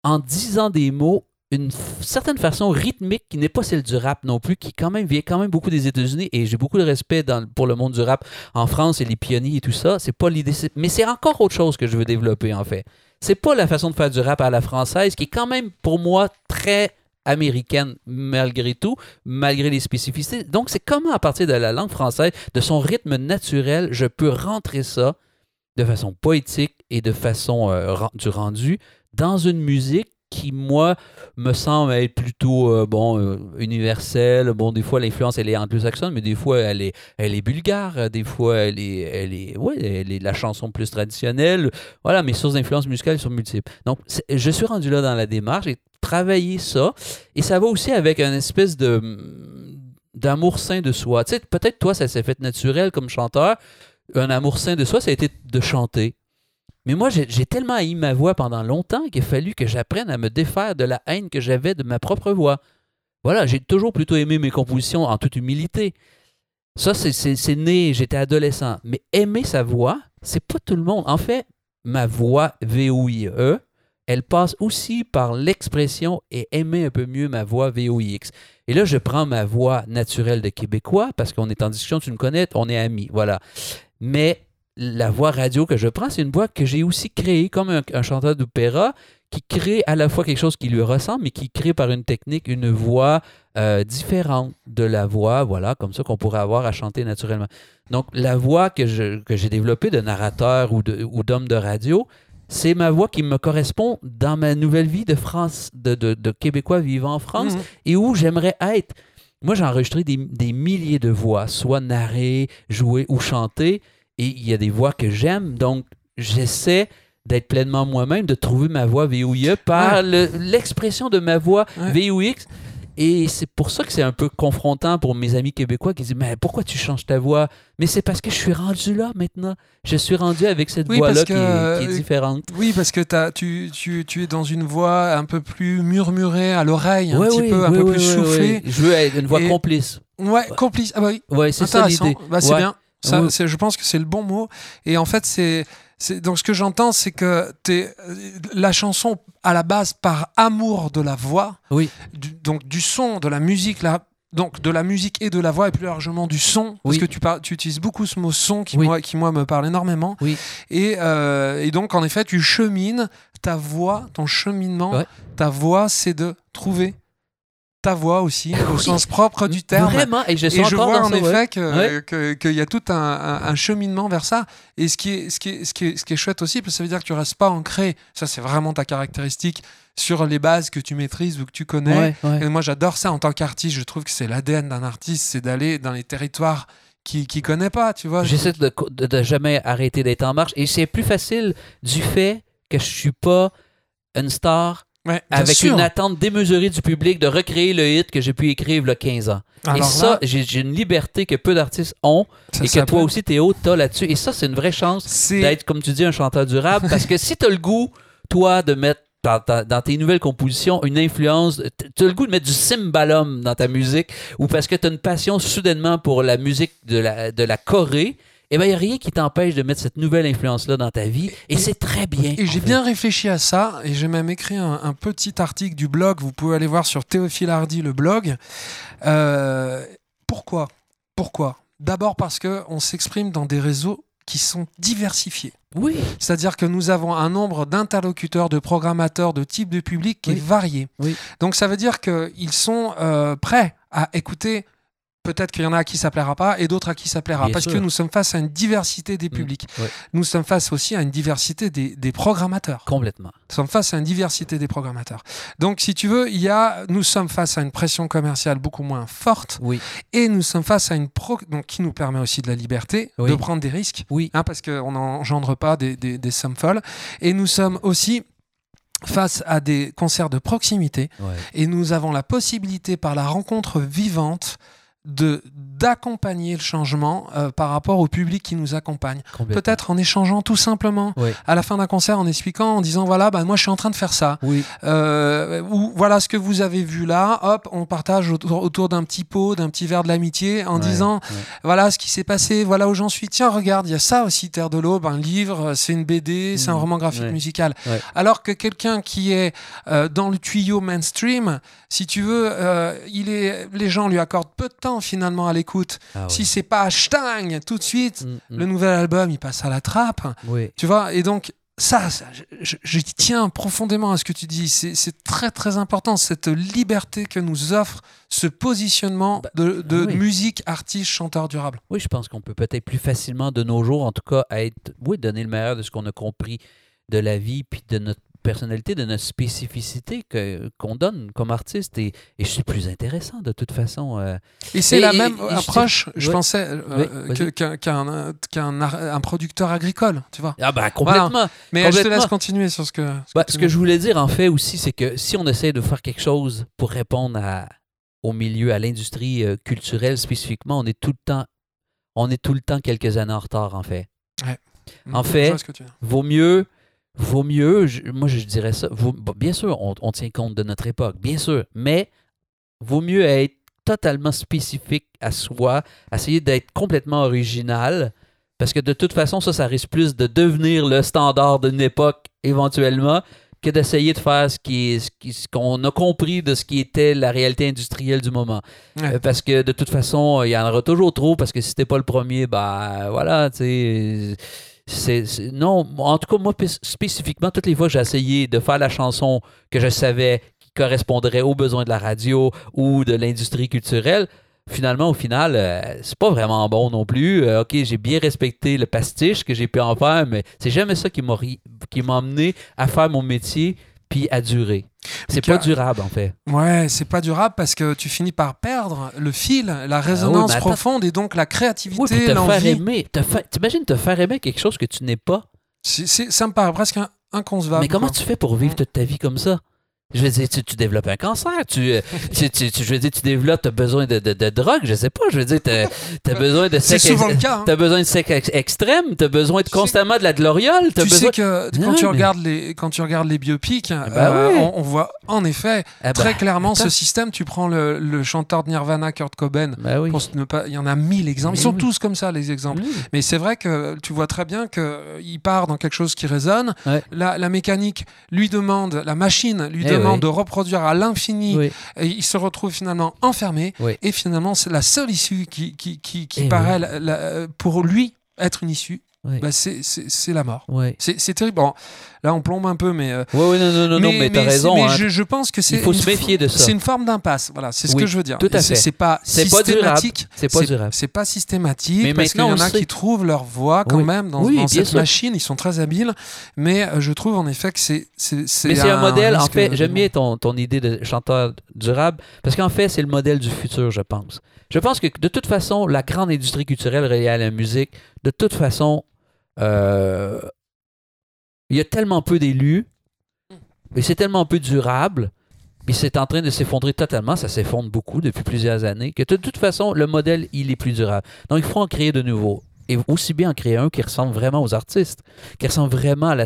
S2: en disant des mots une certaine façon rythmique qui n'est pas celle du rap non plus, qui quand même vient quand même beaucoup des États-Unis et j'ai beaucoup de respect pour le monde du rap en France et les pionniers et tout ça. C'est pas l'idée, mais c'est encore autre chose que je veux développer en fait. C'est pas la façon de faire du rap à la française qui est quand même pour moi très américaine malgré tout, malgré les spécificités. Donc c'est comment à partir de la langue française, de son rythme naturel, je peux rentrer ça de façon poétique et de façon euh, du rendu dans une musique qui, moi, me semble être plutôt euh, bon, euh, universelle. Bon, des fois, l'influence, elle est anglo-saxonne, mais des fois, elle est, elle est bulgare. Des fois, elle est, elle est, ouais, elle est la chanson plus traditionnelle. Voilà, mes sources d'influence musicale sont multiples. Donc, je suis rendu là dans la démarche et travailler ça. Et ça va aussi avec une espèce de d'amour sain de soi. Tu sais, peut-être toi, ça s'est fait naturel comme chanteur. Un amour sain de soi, ça a été de chanter. Mais moi, j'ai tellement haï ma voix pendant longtemps qu'il a fallu que j'apprenne à me défaire de la haine que j'avais de ma propre voix. Voilà, j'ai toujours plutôt aimé mes compositions en toute humilité. Ça, c'est né, j'étais adolescent. Mais aimer sa voix, c'est pas tout le monde. En fait, ma voix VOIE, elle passe aussi par l'expression et aimer un peu mieux ma voix VOIX. Et là, je prends ma voix naturelle de Québécois parce qu'on est en discussion, tu me connais, on est amis. Voilà. Mais la voix radio que je prends, c'est une voix que j'ai aussi créée comme un, un chanteur d'opéra qui crée à la fois quelque chose qui lui ressemble, mais qui crée par une technique une voix euh, différente de la voix, voilà, comme ça qu'on pourrait avoir à chanter naturellement. Donc, la voix que, je, que j'ai développée de narrateur ou, de, ou d'homme de radio, c'est ma voix qui me correspond dans ma nouvelle vie de France, de, de, de Québécois vivant en France
S1: Mhm.
S2: et où j'aimerais être. Moi, j'ai enregistré des, des milliers de voix, soit narrées, jouées ou chantées, et il y a des voix que j'aime, donc j'essaie d'être pleinement moi-même, de trouver ma voix VOIE par le- l'expression de ma voix
S1: Ouais.
S2: VOX. Et c'est pour ça que c'est un peu confrontant pour mes amis québécois qui disent Mais pourquoi tu changes ta voix? Mais c'est parce que je suis rendu là maintenant. Je suis rendu avec cette
S1: Oui,
S2: voix-là qui, est- qui est
S1: euh,
S2: différente.
S1: Oui, parce que tu, tu, tu es dans une voix un peu plus murmurée à l'oreille, un petit
S2: oui,
S1: peu, un peu plus soufflée.
S2: Je veux être une voix
S1: Et-
S2: complice.
S1: Ouais, complice. Ah bah oui,
S2: Ouais, c'est ça l'idée.
S1: Bah, c'est
S2: Ouais.
S1: bien. Ça,
S2: Oui.
S1: c'est- je pense que c'est le bon mot. Et en fait, c'est, c'est donc ce que j'entends, c'est que t'es, euh, la chanson à la base par amour de la voix,
S2: Oui.
S1: du- donc du son, de la musique, là. Donc de la musique et de la voix et plus largement du son parce
S2: Oui.
S1: que tu, par- tu utilises beaucoup ce mot son qui
S2: Oui.
S1: moi qui moi me parle énormément
S2: Oui.
S1: et, euh, et donc en effet tu chemines ta voix ton cheminement
S2: Ouais.
S1: ta voix c'est de trouver ta voix aussi, au sens propre du terme.
S2: Vraiment, et je,
S1: Et je vois en effet que-
S2: Ouais.
S1: que- qu'il y a tout un, un- un cheminement vers ça. Et ce qui est, ce qui est, ce qui est, ce qui est chouette aussi, parce que ça veut dire que tu restes pas ancré. Ça, c'est vraiment ta caractéristique sur les bases que tu maîtrises ou que tu connais.
S2: Ouais, ouais.
S1: Et moi, j'adore ça en tant qu'artiste. Je trouve que c'est l'ADN d'un artiste, c'est d'aller dans les territoires qui qui connaît pas, tu vois.
S2: J'essaie de, de, de jamais arrêter d'être en marche. Et c'est plus facile du fait que je suis pas une star
S1: Ouais,
S2: avec
S1: sûr.
S2: une attente démesurée du public de recréer le hit que j'ai pu écrire il y a 15 ans. et ça, j'ai une liberté que peu d'artistes ont
S1: ça
S2: et que toi aussi, Théo, t'as là-dessus. Et ça, c'est une vraie chance d'être, comme tu dis, un chanteur durable. parce que si t'as le goût, toi, de mettre dans, tes nouvelles compositions une influence, t'as le goût de mettre du cymbalum dans ta musique, ou parce que t'as une passion soudainement pour la musique de la, de la Corée, eh bien, il n'y a rien qui t'empêche de mettre cette nouvelle influence-là dans ta vie. Et c'est très bien.
S1: Et j'ai bien réfléchi à ça, et j'ai même écrit un, un petit article du blog, vous pouvez aller voir sur Théophile Hardy, le blog. Euh, pourquoi? Pourquoi? D'abord parce qu'on s'exprime dans des réseaux qui sont diversifiés.
S2: Oui.
S1: C'est-à-dire que nous avons un nombre d'interlocuteurs, de programmateurs, de types de public qui
S2: Oui.
S1: est varié.
S2: Oui.
S1: Donc ça veut dire qu'ils sont euh, prêts à écouter. Peut-être qu'il y en a à qui ça plaira pas et d'autres à qui ça plaira.
S2: Bien
S1: parce
S2: sûr.
S1: que nous sommes face à une diversité des
S2: Mm.
S1: publics.
S2: Ouais.
S1: Nous sommes face aussi à une diversité des, des programmateurs.
S2: Complètement.
S1: Nous sommes face à une diversité des programmateurs. Donc, si tu veux, il y a, nous sommes face à une pression commerciale beaucoup moins forte
S2: Oui.
S1: et nous sommes face à une pro, donc qui nous permet aussi de la liberté
S2: Oui.
S1: de prendre des risques,
S2: Oui.
S1: hein, parce qu'on n'engendre pas des, des, des sommes folles. Et nous sommes aussi face à des concerts de proximité
S2: Ouais.
S1: et nous avons la possibilité par la rencontre vivante de d'accompagner le changement euh, par rapport au public qui nous accompagne. Peut-être en échangeant tout simplement
S2: Oui.
S1: à la fin d'un concert en expliquant, en disant voilà, bah, moi je suis en train de faire ça.
S2: Oui.
S1: Euh, ou voilà ce que vous avez vu là, hop, on partage autour, autour d'un petit pot, d'un petit verre de l'amitié en
S2: Ouais,
S1: disant
S2: ouais.
S1: voilà ce qui s'est passé, voilà où j'en suis. Tiens, regarde, il y a ça aussi, Terre de l'Aube, un livre, c'est une BD, c'est un
S2: Mhm.
S1: roman graphique
S2: Ouais.
S1: musical. Alors que quelqu'un qui est euh, dans le tuyau mainstream, si tu veux, euh, il est, les gens lui accordent peu de temps finalement à l'écoute.
S2: Ah,
S1: Si
S2: ouais.
S1: c'est pas hashtag tout de suite,
S2: Mm, mm.
S1: le nouvel album, il passe à la trappe.
S2: Oui.
S1: Tu vois, et donc, ça, ça, je, tiens profondément à ce que tu dis. C'est c'est très, très important, cette liberté que nous offre ce positionnement
S2: Bah,
S1: de, de
S2: oui.
S1: musique, artiste, chanteur durable.
S2: Oui, je pense qu'on peut peut-être plus facilement de nos jours, en tout cas, être, oui, donner le meilleur de ce qu'on a compris de la vie, puis de notre personnalité, de notre spécificité que, qu'on donne comme artiste. Et, et c'est plus intéressant de toute façon. euh.
S1: Et c'est
S2: Et-
S1: la
S2: et-
S1: même
S2: je
S1: approche, je
S2: ouais.
S1: pensais, euh,
S2: Oui,
S1: euh, qu'un qu'un- qu'un ar- un producteur agricole, tu vois.
S2: Ah ben complètement.
S1: Mais je te laisse continuer sur ce que. ce
S2: Bah, que je voulais dire en fait aussi, c'est que si on essaie de faire quelque chose pour répondre à, au milieu, à l'industrie euh, culturelle spécifiquement, on est tout le temps, on est tout le temps quelques années en retard en fait. en
S1: Je
S2: fait. Vaut mieux, vaut mieux, je- moi je dirais ça. vaut- bien sûr, on, on tient compte de notre époque, bien sûr, mais vaut mieux être totalement spécifique à soi, essayer d'être complètement original, parce que de toute façon, ça, ça risque plus de devenir le standard d'une époque éventuellement que d'essayer de faire ce qui ce qu'on a compris de ce qui était la réalité industrielle du moment.
S1: Ouais.
S2: Euh, parce que de toute façon, il y en aura toujours trop, parce que si t'es pas le premier, bah voilà, tu sais. C'est- non, en tout cas, moi, spécifiquement, toutes les fois que j'ai essayé de faire la chanson que je savais qui correspondrait aux besoins de la radio ou de l'industrie culturelle, finalement, au final, euh, c'est pas vraiment bon non plus. Euh, ok, j'ai bien respecté le pastiche que j'ai pu en faire, mais c'est jamais ça qui m'a qui m'a amené à faire mon métier puis à durer. C'est pas
S1: as-
S2: durable, en fait.
S1: Ouais, c'est pas durable parce que tu finis par perdre le fil, la résonance
S2: mais attends.
S1: profonde et donc la
S2: Oui,
S1: créativité,
S2: te faire
S1: l'envie.
S2: fa- T'imagines te faire aimer quelque chose que tu n'es pas?
S1: C'est- c'est- ça me paraît presque in- inconcevable.
S2: mais comment
S1: quoi.
S2: tu fais pour vivre toute ta vie comme ça? Je veux dire, tu, tu développes un cancer, tu, euh, tu, tu- tu- je veux dire, tu développes, t'as besoin de, de, de drogue, je sais pas, je veux dire, t'as as besoin de
S1: C'est
S2: sexe,
S1: souvent le cas. hein.
S2: t'as besoin de sexe ex- extrême, t'as besoin de constamment de la gloriole,
S1: Tu
S2: besoin...
S1: sais que quand
S2: Non,
S1: tu
S2: mais-
S1: regardes les quand tu regardes les biopics,
S2: bah
S1: euh,
S2: ouais.
S1: on, on voit en effet
S2: Ah bah,
S1: très clairement ce système. Tu prends le, le chanteur de Nirvana, Kurt Cobain.
S2: Ben oui.
S1: Pour ne pas, il y en a mille exemples. Ils sont
S2: oui.
S1: tous comme ça les exemples.
S2: Oui.
S1: Mais c'est vrai que tu vois très bien qu'il part dans quelque chose qui résonne.
S2: Ouais.
S1: La, la mécanique lui demande, la machine lui
S2: Eh oui.
S1: de reproduire à l'infini.
S2: Oui.
S1: Et il se retrouve finalement enfermé.
S2: Oui.
S1: Et finalement, c'est la seule issue qui, qui, qui, qui paraît la- la- pour lui être une issue
S2: Ouais.
S1: bah, c'est- c'est c'est la mort.
S2: Ouais.
S1: C'est c'est terrible. Bon, là, on plombe un peu, mais. euh,
S2: Ouais, ouais, non, non, non, non, mais, t'as raison.
S1: mais
S2: hein.
S1: je, je pense que c'est.
S2: Il faut se méfier de ça.
S1: C'est une forme d'impasse. Voilà, c'est ce
S2: Oui,
S1: que je veux dire.
S2: tout à fait.
S1: C'est pas
S2: C'est pas durable.
S1: systématique.
S2: C'est pas durable.
S1: C'est pas systématique.
S2: Mais
S1: parce qu'il y en a
S2: sait.
S1: qui trouvent leur voie quand
S2: Oui.
S1: même dans,
S2: Oui,
S1: dans cette
S2: sûr.
S1: machine. Ils sont très habiles. Mais euh, je trouve en effet que c'est. c'est
S2: Mais c'est un, modèle, en fait, j'aime bien ton, ton idée de chanteur durable, parce qu'en fait, c'est le modèle du futur, je pense. Je pense que de toute façon, la grande industrie culturelle reliée à la musique, de toute façon, il y a tellement peu d'élus, et c'est tellement peu durable, et c'est en train de s'effondrer totalement, ça s'effondre beaucoup depuis plusieurs années, que de toute façon, le modèle, il est plus durable. Donc, il faut en créer de nouveaux. Et aussi bien en créer un qui ressemble vraiment aux artistes, qui ressemble vraiment à la,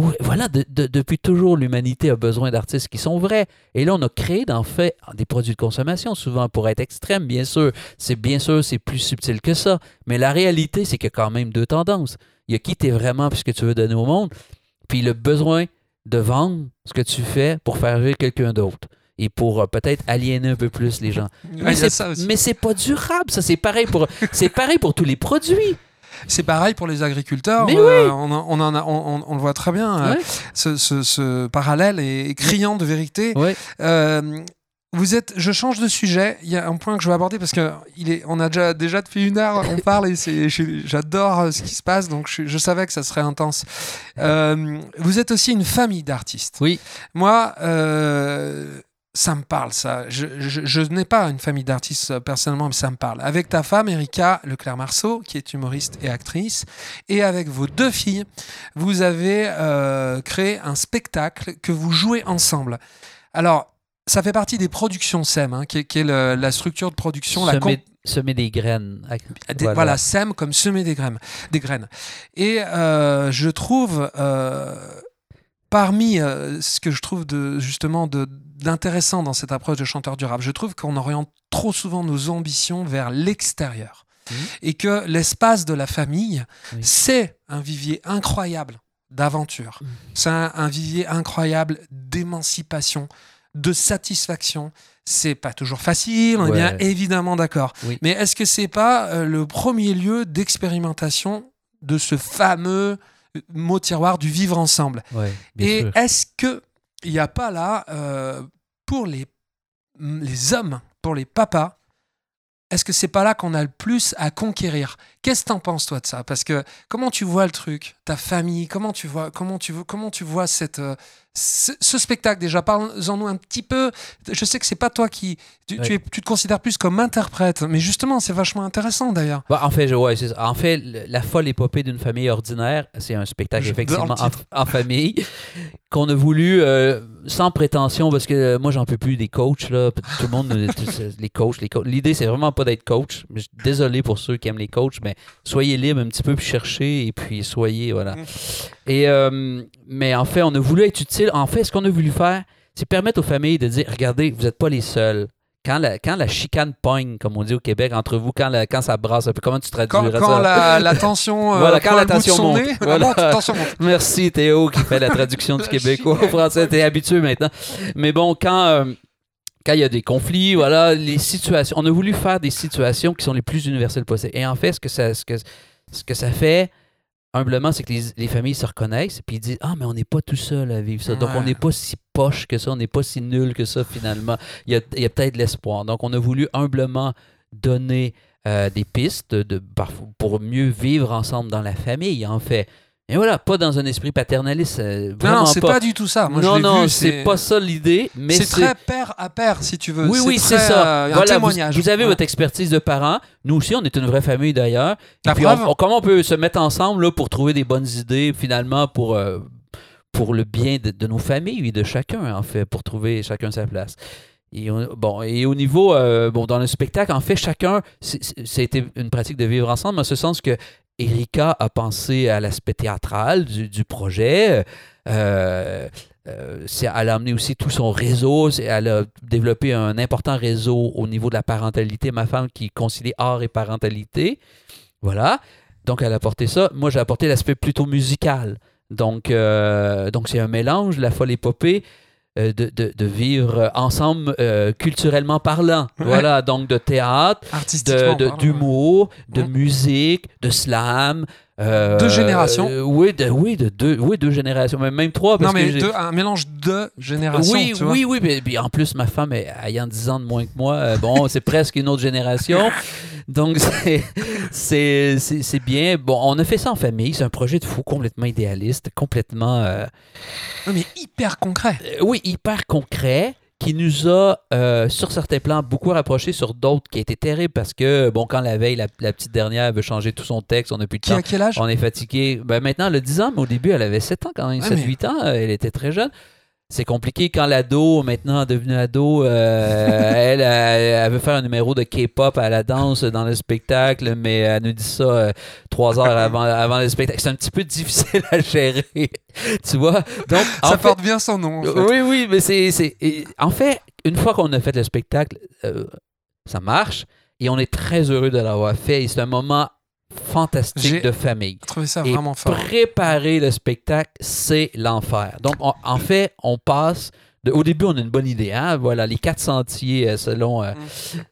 S2: oui, voilà, de- de- depuis toujours, l'humanité a besoin d'artistes qui sont vrais. Et là, on a créé, en fait, des produits de consommation, souvent pour être extrême, bien sûr. C'est bien sûr, c'est plus subtil que ça. Mais la réalité, c'est qu'il y a quand même deux tendances. Il y a qui t'es vraiment puisque tu veux donner au monde, puis le besoin de vendre ce que tu fais pour faire vivre quelqu'un d'autre. Et pour euh, peut-être aliéner un peu plus les gens.
S1: Ouais,
S2: mais c'est pas durable, ça. C'est pareil pour, c'est pareil pour tous les produits.
S1: C'est pareil pour les agriculteurs.
S2: Mais
S1: euh, on, en- on, en a- on- on- on le voit très bien. euh,
S2: Ouais.
S1: ce, ce- ce parallèle est criant de vérité.
S2: Ouais.
S1: Euh, vous êtes, je change de sujet. Il y a un point que je veux aborder parce que il est, on a déjà déjà depuis une heure, on parle et j'adore euh, ce qui se passe. Donc je, je savais que ça serait intense. Euh, vous êtes aussi une famille d'artistes.
S2: Oui.
S1: Moi, euh, ça me parle ça. Je, je- je n'ai pas une famille d'artistes euh, personnellement, mais ça me parle. Avec ta femme Erika Leclerc-Marceau, qui est humoriste et actrice, et avec vos deux filles, vous avez euh, créé un spectacle que vous jouez ensemble. Alors, ça fait partie des productions SEM, hein, qui est, qui est le- la structure de production, la
S2: Semer, semer des graines.
S1: des- voilà. sème comme semer des graines. Des graines. Et euh, je trouve, euh, parmi euh, ce que je trouve de, justement de- d'intéressant dans cette approche de chanteur durable, je trouve qu'on oriente trop souvent nos ambitions vers l'extérieur.
S2: Mhm.
S1: Et que l'espace de la famille,
S2: Oui.
S1: c'est un vivier incroyable d'aventure.
S2: Mhm.
S1: C'est un, un vivier incroyable d'émancipation, de satisfaction. C'est pas toujours facile, on est bien évidemment d'accord.
S2: Oui.
S1: Mais est-ce que c'est pas euh, le premier lieu d'expérimentation de ce fameux mot tiroir du vivre ensemble.
S2: Ouais,
S1: Et est-ce que il n'y a pas là euh, pour les les hommes, pour les papas, est-ce que c'est pas là qu'on a le plus à conquérir? Qu'est-ce que t'en penses toi de ça? Parce que comment tu vois le truc, ta famille, comment tu vois, comment tu vois, comment tu vois cette euh, ce, ce spectacle? Déjà Parle-en-nous un petit peu. Je sais que c'est pas toi qui tu, tu
S2: Ouais.
S1: es, tu te considères plus comme interprète, mais justement c'est vachement intéressant d'ailleurs.
S2: Bah, en fait, je- ouais, en fait, la folle épopée d'une famille ordinaire, c'est un spectacle effectivement en, famille qu'on a voulu euh, sans prétention parce que euh, moi j'en peux plus des coachs là, tout le monde les coachs, les coachs. L'idée c'est vraiment pas d'être coach. Désolé pour ceux qui aiment les coachs, mais soyez libre un petit peu puis cherchez et puis soyez voilà.
S1: Mm.
S2: Et euh, mais en fait, on a voulu être utile. En fait, ce qu'on a voulu faire, c'est permettre aux familles de dire regardez, vous n'êtes pas les seuls. Quand la, quand la chicane pogne, comme on dit au Québec, entre vous, quand, la- quand ça brasse un peu, comment tu
S1: Quand,
S2: traduirais
S1: quand
S2: ça?
S1: la, la tension, euh,
S2: Voilà, quand
S1: prend
S2: la tension monte.
S1: nez,
S2: Voilà.
S1: tension monte.
S2: Merci Théo qui fait la traduction du québécois au français. T'es habitué maintenant. Mais bon, quand euh, quand il y a des conflits, voilà, les situations. On a voulu faire des situations qui sont les plus universelles possibles. Et en fait, ce que ça, ce que, ce que ça fait, humblement, c'est que les, les familles se reconnaissent puis ils disent Ah, mais on n'est pas tout seul à vivre ça. Donc, on n'est pas si poche que ça, on n'est pas si nul que ça finalement. Il y a, il y a peut-être l'espoir. Donc, on a voulu humblement donner euh, des pistes de, pour mieux vivre ensemble dans la famille, en fait. Et voilà, pas dans un esprit paternaliste. euh,
S1: Non, c'est pas. du tout ça. Moi, je
S2: non,
S1: l'ai
S2: non, c'est pas ça l'idée, mais
S1: C'est très père à père, si tu veux.
S2: oui, oui, c'est ça.
S1: euh, un
S2: voilà, vous-
S1: témoignage.
S2: Vous, avez
S1: Ouais.
S2: votre expertise de parents. Nous aussi, on est une vraie famille d'ailleurs. Comment on peut se mettre ensemble là, pour trouver des bonnes idées, finalement, pour, euh, pour le bien de, de nos familles et de chacun, en fait, pour trouver chacun sa place. Et, on- bon, et au niveau, euh, bon, dans le spectacle, en fait, chacun, c'était une pratique de vivre ensemble, en ce sens que Erika a pensé à l'aspect théâtral du, projet. Euh, euh, elle a amené aussi tout son réseau. Elle a développé un important réseau au niveau de la parentalité. Ma femme qui concilie art et parentalité. Voilà. Donc, elle a apporté ça. Moi, j'ai apporté l'aspect plutôt musical. Donc, euh, donc c'est un mélange, la folle épopée, de, de- de vivre ensemble euh, culturellement parlant.
S1: Ouais.
S2: Voilà, donc de théâtre,
S1: Artistiquement.
S2: de- d'humour, de, musique, de slam, Euh,
S1: Deux générations.
S2: euh, oui, de, oui, de deux, oui, deux générations, même, même trois. Parce
S1: non, mais
S2: que j'ai-
S1: deux- un mélange de générations.
S2: oui,
S1: tu vois.
S2: oui, oui, mais en plus, ma femme, est- ayant 10 ans de moins que moi, euh, bon, c'est presque une autre génération. Donc, c'est- bien. Bon, on a fait ça en famille. C'est un projet de fou, complètement idéaliste, complètement, euh,
S1: Non, mais hyper concret.
S2: oui, hyper concret, qui nous a, euh, sur certains plans, beaucoup rapprochés, sur d'autres qui a été terrible parce que, bon, quand la veille, la, la petite dernière veut changer tout son texte, on n'a plus de
S1: Qui
S2: temps.
S1: quel âge?
S2: On est fatigué. Ben maintenant, elle a 10 ans, mais au début, elle avait 7 ans quand même,
S1: Ouais,
S2: 7-8 ans. euh, Elle était très jeune. C'est compliqué quand l'ado, maintenant devenue ado, euh, elle, elle, elle veut faire un numéro de K-pop à la danse dans le spectacle, mais elle nous dit ça euh, trois heures avant, avant le spectacle. C'est un petit peu difficile à gérer, tu vois? Donc,
S1: Ça
S2: fait-
S1: porte bien son nom. en fait.
S2: oui, oui, mais c'est. En fait, une fois qu'on a fait le spectacle, euh, ça marche et on est très heureux de l'avoir fait. C'est un moment fantastique de famille.
S1: Trouvé ça
S2: Et
S1: vraiment fort.
S2: préparer le spectacle, c'est l'enfer. Donc, on- en fait, on passe. De- au début, on a une bonne idée. Hein? Voilà, les quatre sentiers euh, selon, euh,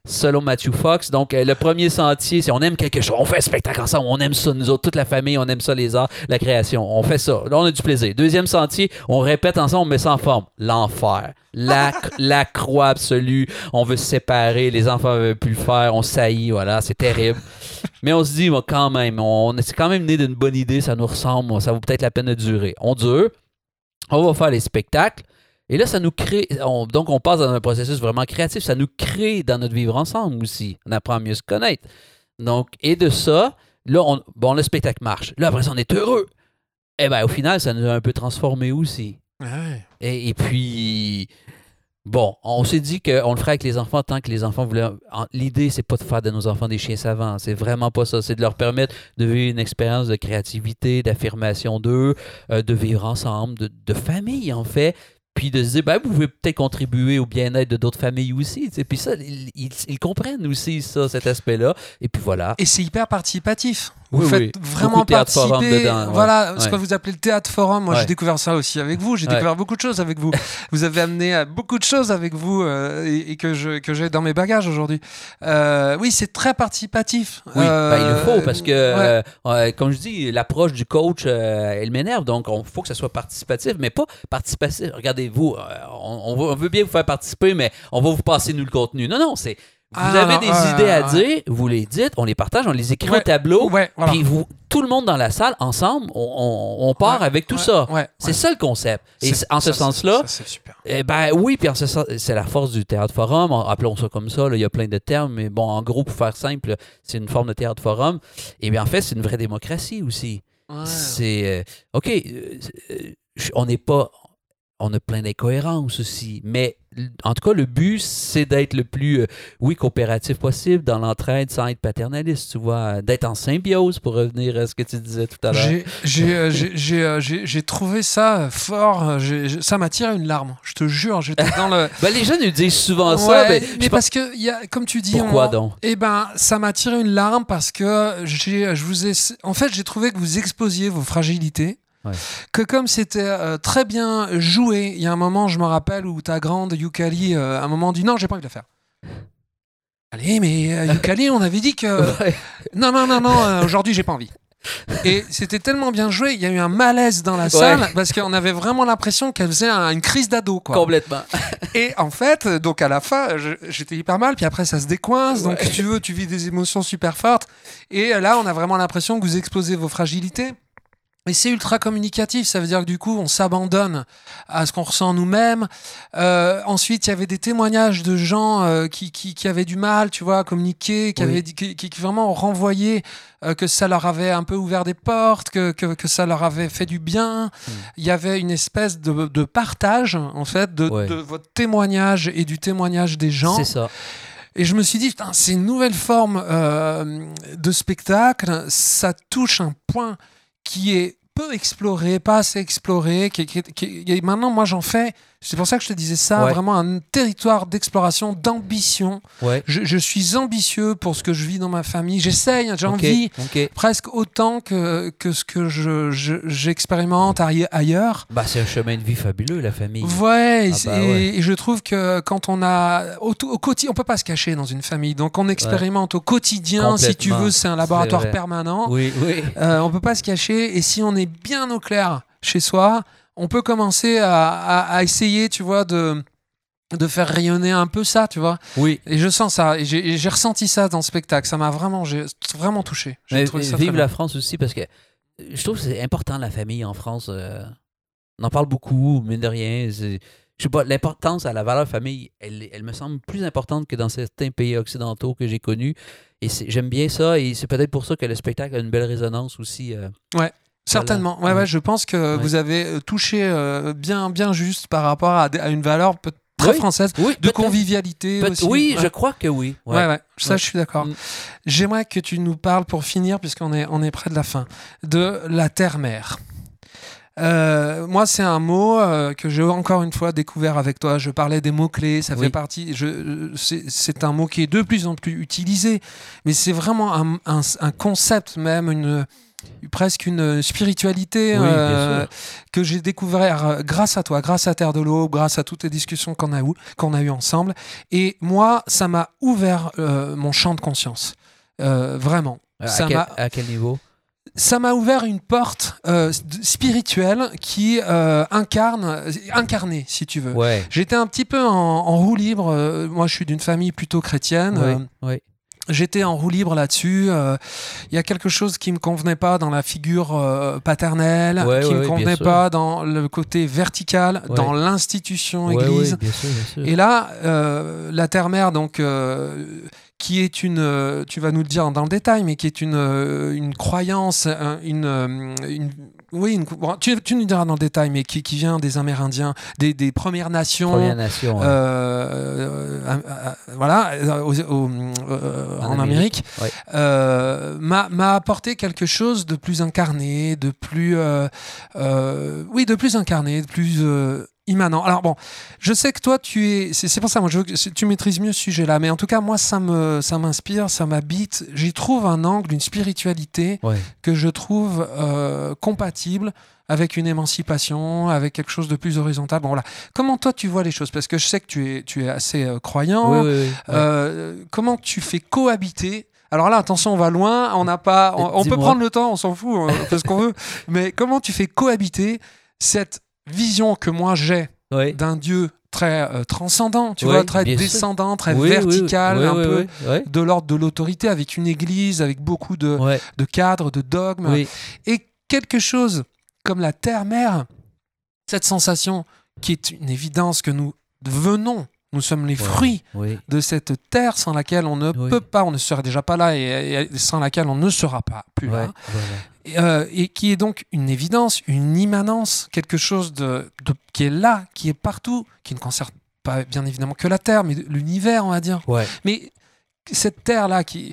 S2: selon Matthew Fox. Donc, euh, le premier sentier, c'est on aime quelque chose. On fait un spectacle ensemble. On aime ça, nous autres, toute la famille. On aime ça, les arts, la création. On fait ça. Là, on a du plaisir. Deuxième sentier, on répète ensemble, on met ça en forme. L'enfer. La, la croix absolue. On veut se séparer. Les enfants ne veulent plus le faire. On saillit. Voilà, c'est terrible. Mais on se dit, quand même, on c'est quand même né d'une bonne idée, ça nous ressemble, ça vaut peut-être la peine de durer. On dure, on va faire les spectacles, et là, ça nous crée, on- donc on passe dans un processus vraiment créatif, ça nous crée dans notre vivre ensemble aussi. On apprend à mieux se connaître. Donc, et de ça, là, on, bon, le spectacle marche. Là, après ça, on est heureux. Et bien, au final, ça nous a un peu transformé aussi.
S1: Ouais.
S2: Et, et puis, bon, on s'est dit qu'on le ferait avec les enfants tant que les enfants voulaient. en- L'idée, c'est pas de faire de nos enfants des chiens savants. C'est vraiment pas ça. C'est de leur permettre de vivre une expérience de créativité, d'affirmation d'eux, euh, de vivre ensemble, de, de famille, en fait. Puis de se dire, ben, vous pouvez peut-être contribuer au bien-être de d'autres familles aussi. tu sais. Puis ça, ils, ils- ils comprennent aussi ça, cet aspect-là. Et puis voilà.
S1: Et c'est hyper participatif. Vous
S2: Oui,
S1: faites
S2: oui.
S1: vraiment participer.
S2: dedans, ouais.
S1: Voilà ce que vous appelez le théâtre forum. Moi,
S2: Ouais.
S1: j'ai découvert ça aussi avec vous. J'ai
S2: Ouais.
S1: découvert beaucoup de choses avec vous. vous avez amené euh, beaucoup de choses avec vous euh, et, et que je que j'ai dans mes bagages aujourd'hui. Euh, oui, c'est très participatif.
S2: Oui,
S1: Euh,
S2: ben, il le faut parce que, comme je dis, l'approche du coach, elle m'énerve. Donc, il faut que ça soit participatif, mais pas participatif. Regardez-vous, on, on veut bien vous faire participer, mais on va vous passer, nous, le contenu. Non, non, c'est. Vous
S1: Ah,
S2: avez des idées à dire, vous les dites, on les partage, on les écrit
S1: Ouais.
S2: au tableau,
S1: Ouais, voilà.
S2: puis vous, tout le monde dans la salle, ensemble, on, on- on part
S1: Ouais,
S2: avec tout ça. C'est ça le concept. Et en ce sens-là, eh ben oui, puis en ce sens- c'est la force du théâtre forum, appelons ça comme ça, là, il y a plein de termes, mais bon, en gros, pour faire simple, c'est une forme de théâtre forum. Et bien en fait, c'est une vraie démocratie aussi. C'est euh, OK, euh, euh, on n'est pas on a plein d'incohérences aussi, mais en tout cas le but c'est d'être le plus euh, oui coopératif possible dans l'entraide sans être paternaliste, tu vois, euh, d'être en symbiose pour revenir à ce que tu disais tout à l'heure.
S1: J'ai- J'ai euh, j'ai- j'ai, euh, trouvé ça fort. ça m'a tiré une larme. Je te jure, j'étais dans le.
S2: Ben, les gens nous disent souvent ça, ben,
S1: mais parce que, il y a, comme tu dis,
S2: pourquoi
S1: on-
S2: donc?
S1: Eh ben, ça m'a tiré une larme parce que j'ai, je vous ai, en fait, j'ai trouvé que vous exposiez vos fragilités.
S2: Ouais.
S1: Que comme c'était euh, très bien joué, il y a un moment, je me rappelle, où ta grande Yukali, euh, à un moment, dit non, j'ai pas envie de le faire. Allez, mais euh, Yukali, on avait dit que.
S2: Ouais.
S1: Non, non, non, non, euh, aujourd'hui, j'ai pas envie. Et c'était tellement bien joué, il y a eu un malaise dans la salle parce qu'on avait vraiment l'impression qu'elle faisait un- une crise d'ado. Quoi.
S2: Complètement.
S1: Et en fait, donc à la fin, j'étais hyper mal, puis après ça se décoince, donc
S2: Ouais.
S1: tu veux, tu vis des émotions super fortes. Et là, on a vraiment l'impression que vous exposez vos fragilités. Et c'est ultra communicatif, ça veut dire que du coup, on s'abandonne à ce qu'on ressent nous-mêmes. Euh, ensuite, il y avait des témoignages de gens euh, qui, qui, qui avaient du mal, tu vois, à communiquer, qui,
S2: Oui.
S1: avaient, qui, qui- vraiment renvoyaient euh, que ça leur avait un peu ouvert des portes, que, que, que ça leur avait fait du bien. Il y avait une espèce de, de partage, en fait, de,
S2: Ouais.
S1: de votre témoignage et du témoignage des gens.
S2: C'est ça.
S1: Et je me suis dit, c'est une nouvelle forme euh, de spectacle. Ça touche un point qui est peu exploré, pas assez exploré. Qui, maintenant, moi, j'en fais C'est pour ça que je te disais ça,
S2: Ouais.
S1: vraiment un territoire d'exploration, d'ambition.
S2: Ouais.
S1: Je, je suis ambitieux pour ce que je vis dans ma famille. J'essaye, j'ai
S2: Ok,
S1: envie
S2: ok.
S1: presque autant que, que ce que je- je- j'expérimente aille- ailleurs.
S2: Bah, c'est un chemin de vie fabuleux, la famille.
S1: Ouais, et,
S2: Ah bah ouais.
S1: et je trouve que quand on a au, au quotidien, on peut pas se cacher dans une famille, donc on expérimente au quotidien. Si tu veux, c'est un laboratoire permanent.
S2: Oui, oui.
S1: Euh, on peut pas se cacher. Et si on est bien au clair chez soi, on peut commencer à, à- à essayer, tu vois, de de faire rayonner un peu ça, tu vois.
S2: Oui.
S1: Et je sens ça. Et j'ai ressenti ça dans le spectacle. Ça m'a vraiment, vraiment touché.
S2: Mais
S1: trouvé ça
S2: vive
S1: bien.
S2: la France aussi parce que je trouve que c'est important la famille en France. euh, on en parle beaucoup, mine de rien. Je sais pas, l'importance à la valeur famille, elle, elle me semble plus importante que dans certains pays occidentaux que j'ai connus. Et j'aime bien ça. Et c'est peut-être pour ça que le spectacle a une belle résonance aussi. euh.
S1: Certainement. Ouais,
S2: Ouais.
S1: je pense que
S2: Ouais.
S1: vous avez euh, touché euh, bien, bien juste par rapport à, une valeur peut- très
S2: Oui.
S1: française
S2: Oui,
S1: de convivialité aussi.
S2: Oui,
S1: Ouais.
S2: je crois que oui. Ouais.
S1: Ouais, ouais, ça je suis d'accord.
S2: Mm.
S1: J'aimerais que tu nous parles pour finir, puisqu'on est, on est près de la fin, de la terre-mère. Euh, moi, c'est un mot euh, que j'ai encore une fois découvert avec toi. Je parlais des mots-clés, ça
S2: Oui.
S1: fait partie. je- c'est c'est un mot qui est de plus en plus utilisé, mais c'est vraiment un, un- un concept, même une, presque une spiritualité
S2: Oui, bien
S1: euh, que j'ai découvert euh, grâce à toi, grâce à Terre de l'eau, grâce à toutes les discussions qu'on a, eu, qu'on a eues ensemble. Et moi, ça m'a ouvert euh, mon champ de conscience. Euh, vraiment.
S2: À,
S1: Ça
S2: quel, à quel niveau?
S1: Ça m'a ouvert une porte euh, spirituelle qui euh, incarne, incarnée, si tu veux.
S2: Ouais.
S1: J'étais un petit peu en, en roue libre. euh, moi, je suis d'une famille plutôt chrétienne. Euh. J'étais en roue libre là-dessus. euh, Il y a quelque chose qui me convenait pas dans la figure euh, paternelle,
S2: Ouais,
S1: qui
S2: ouais,
S1: me convenait
S2: sûr.
S1: pas dans le côté vertical,
S2: Ouais.
S1: dans l'institution église.
S2: ouais, bien sûr, bien sûr.
S1: Et là, euh, la terre-mère, donc, qui est une, tu vas nous le dire dans le détail, mais qui est une, une croyance, un- une, une- oui, une- bon, tu, tu nous diras dans le détail, mais qui, qui vient des Amérindiens, des, des Premières Nations.
S2: Première Nation. ouais.
S1: euh, euh, euh, voilà, aux- aux- en,
S2: En
S1: Amérique,
S2: Amérique, ouais.
S1: euh, m'a apporté quelque chose de plus incarné, de plus, euh, euh, oui, de plus incarné, de plus immanent. Alors bon, je sais que toi, tu es, c'est pour ça, moi, je veux que tu maîtrises mieux ce sujet-là, mais en tout cas, moi, ça me, ça m'inspire, ça m'habite. J'y trouve un angle, une spiritualité
S2: Ouais.
S1: que je trouve euh, compatible avec une émancipation, avec quelque chose de plus horizontal. Bon, voilà. Comment toi tu vois les choses? Parce que je sais que tu es, tu es assez euh, croyant.
S2: Oui, oui.
S1: Euh, comment tu fais cohabiter? Alors là, attention, on va loin, on n'a pas, on, on peut prendre le temps, on s'en fout, on fait ce qu'on veut. Mais comment tu fais cohabiter cette vision que moi j'ai
S2: Ouais.
S1: d'un Dieu très euh, transcendant, tu vois, très
S2: sûr.
S1: descendant, très
S2: Oui,
S1: vertical,
S2: oui,
S1: un peu de l'ordre de l'autorité, avec une église, avec beaucoup de, cadres, de dogmes, et quelque chose comme la terre-mère, cette sensation qui est une évidence que nous venons, nous sommes les
S2: Ouais.
S1: fruits
S2: Oui.
S1: de cette terre sans laquelle on ne
S2: Oui.
S1: peut pas, on ne serait déjà pas là et, et sans laquelle on ne sera pas plus
S2: Ouais,
S1: là,
S2: voilà.
S1: Et, euh, et qui est donc une évidence, une immanence, quelque chose de, de- qui est là, qui est partout, qui ne concerne pas bien évidemment que la terre, mais l'univers, on va dire.
S2: Ouais.
S1: Mais cette terre-là, qui,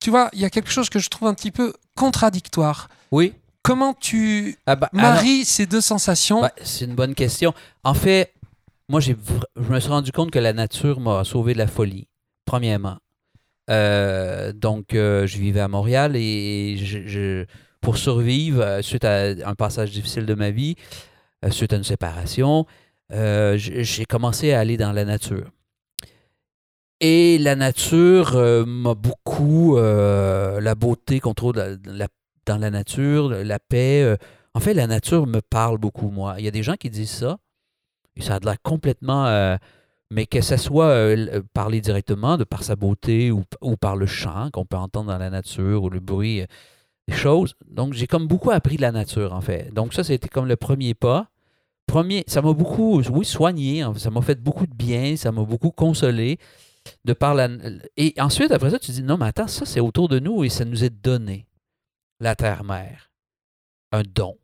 S1: tu vois, il y a quelque chose que je trouve un petit peu contradictoire.
S2: Oui.
S1: Comment tu
S2: Ah bah, alors-
S1: maries ces deux sensations?
S2: Ouais, c'est une bonne question. En fait, moi, je me suis rendu compte que la nature m'a sauvé de la folie, premièrement. Euh, donc, euh, je vivais à Montréal et je, je- pour survivre, euh, suite à un passage difficile de ma vie, euh, suite à une séparation, euh, j'ai commencé à aller dans la nature. Et la nature m'a beaucoup. la beauté qu'on trouve dans la, nature, la paix. en fait, la nature me parle beaucoup, moi. Il y a des gens qui disent ça, et ça a l'air complètement. mais que ce soit parler directement de par sa beauté ou, par le chant qu'on peut entendre dans la nature ou le bruit des choses. Donc, j'ai comme beaucoup appris de la nature, en fait. Donc, ça, c'était comme le premier pas. Premier, ça m'a beaucoup, oui, soigné. fait. Ça m'a fait beaucoup de bien. Ça m'a beaucoup consolé. De par la... Et ensuite, après ça, tu dis, non, mais attends, ça, c'est autour de nous et ça nous est donné. La terre-mère. Un don.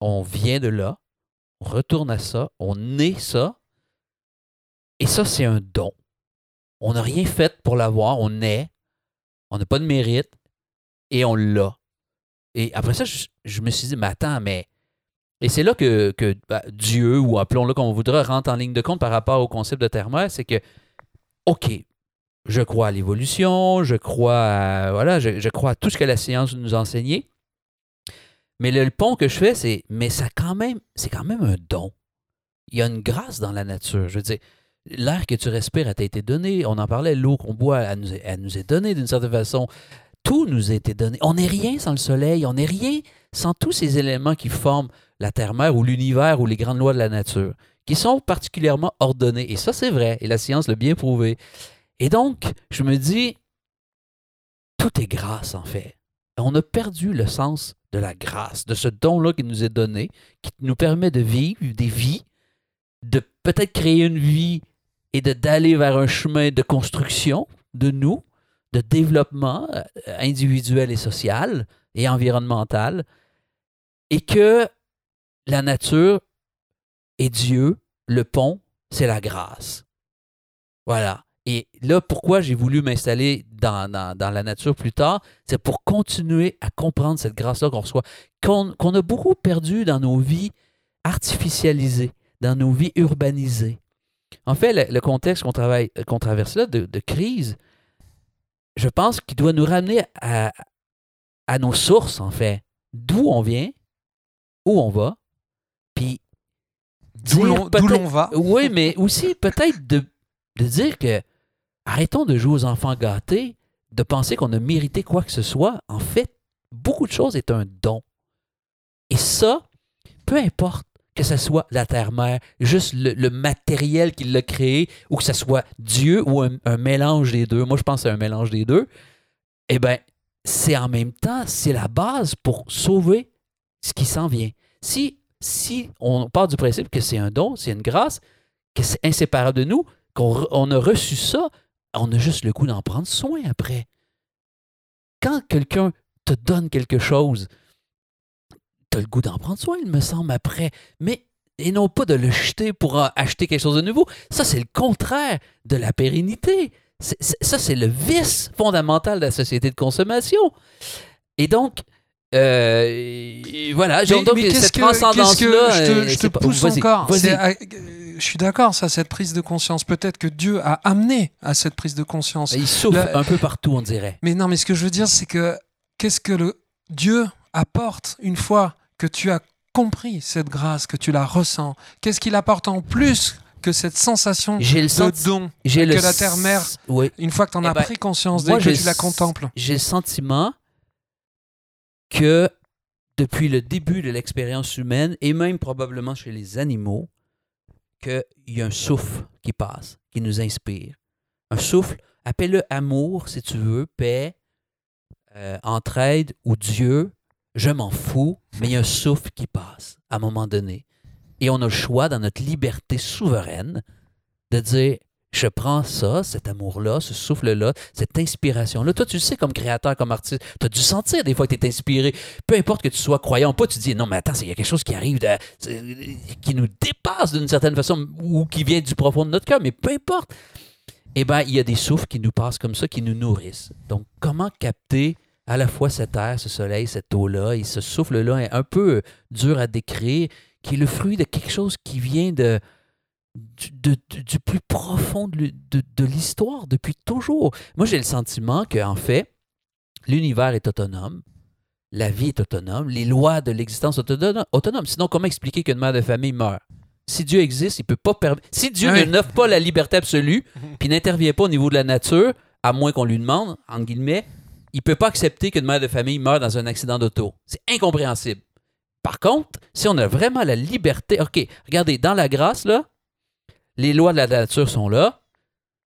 S2: On vient de là. On retourne à ça. On est ça. Et ça, c'est un don. On n'a rien fait pour l'avoir. On est. On n'a pas de mérite. Et on l'a. Et après ça, je, me suis dit, mais attends, mais Et c'est là que, que bah, Dieu, ou appelons-le comme on voudra, rentre en ligne de compte par rapport au concept de terre-mère, c'est que, OK, je crois à l'évolution, je crois à, voilà, je, crois à tout ce que la science nous a enseigné. Mais le, pont que je fais, c'est, mais ça quand même, c'est quand même un don. Il y a une grâce dans la nature. Je veux dire, l'air que tu respires a été donné. On en parlait, l'eau qu'on boit, elle nous est donnée d'une certaine façon. Tout nous a été donné. On n'est rien sans le soleil. On n'est rien sans tous ces éléments qui forment la terre-mère ou l'univers ou les grandes lois de la nature, qui sont particulièrement ordonnées. Et ça, c'est vrai. Et la science l'a bien prouvé. Et donc, je me dis, tout est grâce, en fait. On a perdu le sens de la grâce, de ce don-là qui nous est donné, qui nous permet de vivre des vies, de peut-être créer une vie et d'aller vers un chemin de construction de nous, de développement euh, individuel et social et environnemental, et que la nature et Dieu, le pont, c'est la grâce. Voilà. Et là, pourquoi j'ai voulu m'installer dans, dans, la nature plus tard, c'est pour continuer à comprendre cette grâce-là qu'on reçoit, qu'on a beaucoup perdu dans nos vies artificialisées, dans nos vies urbanisées. En fait, le, contexte qu'on travaille, qu'on traverse là, de, de crise, je pense qu'il doit nous ramener à, à nos sources, en fait. D'où on vient, où on va, puis
S1: D'où l'on va.
S2: oui, mais aussi peut-être de, de dire que arrêtons de jouer aux enfants gâtés, de penser qu'on a mérité quoi que ce soit. En fait, beaucoup de choses est un don. Et ça, peu importe que ce soit la terre-mère, juste le, matériel qui l'a créé, ou que ce soit Dieu ou un, mélange des deux, moi je pense que c'est un mélange des deux, eh bien, c'est en même temps, c'est la base pour sauver ce qui s'en vient. Si, si on part du principe que c'est un don, c'est une grâce, que c'est inséparable de nous, qu'on a reçu ça, on a juste le goût d'en prendre soin après. Quand quelqu'un te donne quelque chose, le goût d'en prendre soin, il me semble, après. Mais, et non pas de le jeter pour acheter quelque chose de nouveau. Ça, c'est le contraire de la pérennité. Ça, c'est le vice fondamental de la société de consommation. Et donc, euh, et voilà,
S1: Mais-
S2: donc
S1: mais qu'est-ce
S2: cette
S1: que-
S2: transcendance-là.
S1: que- je te,
S2: euh,
S1: je te
S2: pas-
S1: pousse encore. euh, je suis d'accord, ça, cette prise de conscience. Peut-être que Dieu a amené à cette prise de conscience.
S2: Il souffle
S1: Le-
S2: un peu partout, on dirait.
S1: Mais non, mais ce que je veux dire, c'est que qu'est-ce que le Dieu apporte une fois que tu as compris cette grâce, que tu la ressens Qu'est-ce qu'il apporte en plus que cette sensation
S2: J'ai le
S1: de don
S2: j'ai
S1: que
S2: le
S1: la terre-mère,
S2: Oui.
S1: une fois que tu en
S2: Eh
S1: as
S2: ben,
S1: pris conscience,
S2: moi,
S1: dès que tu la
S2: le-
S1: contemples?
S2: J'ai le sentiment que depuis le début de l'expérience humaine, et même probablement chez les animaux, qu'il y a un souffle qui passe, qui nous inspire. Un souffle, appelle-le amour si tu veux, paix, euh, entraide ou Dieu, je m'en fous, mais il y a un souffle qui passe à un moment donné. Et on a le choix dans notre liberté souveraine de dire, je prends ça, cet amour-là, ce souffle-là, cette inspiration-là. Toi, tu le sais comme créateur, comme artiste, tu as dû sentir des fois que tu es inspiré. Peu importe que tu sois croyant ou pas, tu dis, non, mais attends, il y a quelque chose qui arrive, qui nous dépasse d'une certaine façon ou qui vient du profond de notre cœur, mais peu importe. Eh bien, il y a des souffles qui nous passent comme ça, qui nous nourrissent. Donc, comment capter à la fois cette air, ce soleil, cette eau-là et ce souffle-là est un peu dur à décrire, qui est le fruit de quelque chose qui vient de, du, de- du- du plus profond de, l'hu- de- de l'histoire depuis toujours. Moi, j'ai le sentiment qu'en fait, l'univers est autonome, la vie est autonome, les lois de l'existence sont autono- autonomes. Sinon, comment expliquer qu'une mère de famille meurt? Si Dieu existe, il peut pas permettre. Si Dieu ne n'offre pas la liberté absolue, puis n'intervient pas au niveau de la nature, à moins qu'on lui demande, entre guillemets, il peut pas accepter qu'une mère de famille meure dans un accident d'auto. C'est incompréhensible. Par contre, si on a vraiment la liberté, OK, regardez, dans la grâce, là, les lois de la nature sont là,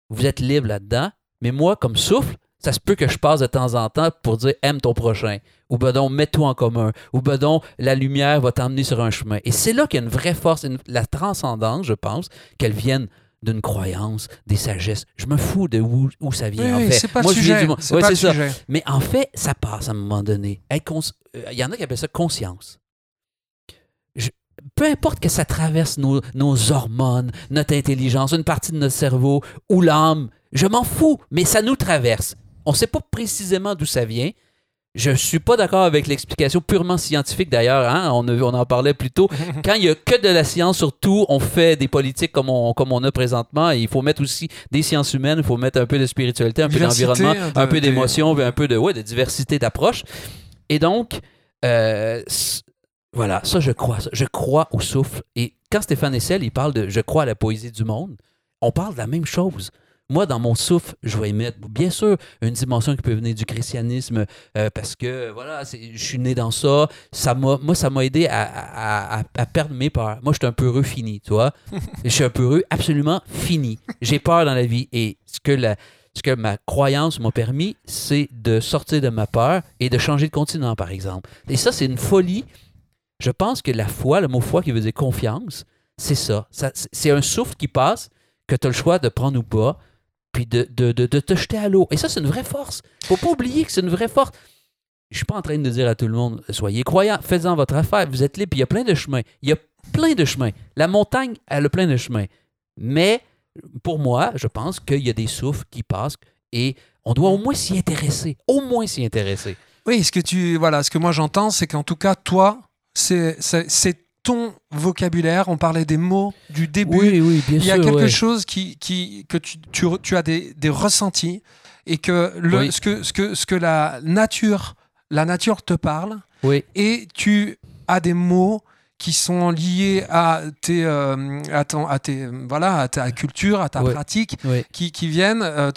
S2: vous êtes libre là-dedans, mais moi, comme souffle, ça se peut que je passe de temps en temps pour dire aime ton prochain, ou donc mets-toi en commun, ou donc la lumière va t'emmener sur un chemin. Et c'est là qu'il y a une vraie force, la transcendance, je pense, qu'elle vienne d'une croyance, des sagesses. Je me fous de où, où ça vient,
S1: Oui,
S2: en fait.
S1: c'est pas
S2: Moi,
S1: le sujet.
S2: du monde.
S1: c'est
S2: Ouais,
S1: pas le
S2: ça.
S1: sujet.
S2: Mais en fait, ça passe à un moment donné. Cons- euh, Il y en a qui appellent ça conscience. Je- Peu importe que ça traverse nos, nos hormones, notre intelligence, une partie de notre cerveau ou l'âme, je m'en fous, mais ça nous traverse. On ne sait pas précisément d'où ça vient. Je suis pas d'accord avec l'explication purement scientifique d'ailleurs. Hein? On, en parlait plus tôt. Quand il y a que de la science sur tout, on fait des politiques comme on, comme on a présentement. Et il faut mettre aussi des sciences humaines, il faut mettre un peu de spiritualité, un peu d'environnement,
S1: de-
S2: un peu d'émotion, un peu de, ouais, de diversité d'approche. Et donc, euh, voilà, ça je crois. ça. Je crois au souffle. Et quand Stéphane Essel, il parle de je crois à la poésie du monde, on parle de la même chose. Moi, dans mon souffle, je vais y mettre, bien sûr, une dimension qui peut venir du christianisme, euh, parce que, voilà, je suis né dans ça. ça m'a, moi, ça m'a aidé à, à- à- à perdre mes peurs. Moi, je suis un peureux fini, tu vois. je suis un peureux absolument fini. J'ai peur dans la vie. Et ce que, la, ce que ma croyance m'a permis, c'est de sortir de ma peur et de changer de continent, par exemple. Et ça, c'est une folie. Je pense que la foi, le mot foi qui veut dire confiance, c'est ça. Ça- C'est un souffle qui passe, que tu as le choix de prendre ou pas, puis de, de, de- te jeter à l'eau. Et ça, c'est une vraie force. faut pas oublier que c'est une vraie force. Je suis pas en train de dire à tout le monde, soyez croyants, faites-en votre affaire, vous êtes libre, il y a plein de chemins. Il y a plein de chemins. La montagne, elle a plein de chemins. Mais pour moi, je pense qu'il y a des souffles qui passent et on doit au moins s'y intéresser. Au moins s'y intéresser.
S1: Oui, ce que tu voilà, ce que moi j'entends, c'est qu'en tout cas toi, c'est ton vocabulaire. On parlait des mots du début.
S2: oui, bien
S1: Il y a quelque chose qui, qui que tu, tu, tu as des, des ressentis et que le
S2: Oui.
S1: ce que ce que ce que la nature la nature te parle
S2: Oui,
S1: et tu as des mots qui sont liés à tes euh, à ton- à tes voilà à ta culture à ta
S2: Ouais.
S1: pratique qui, qui viennent euh,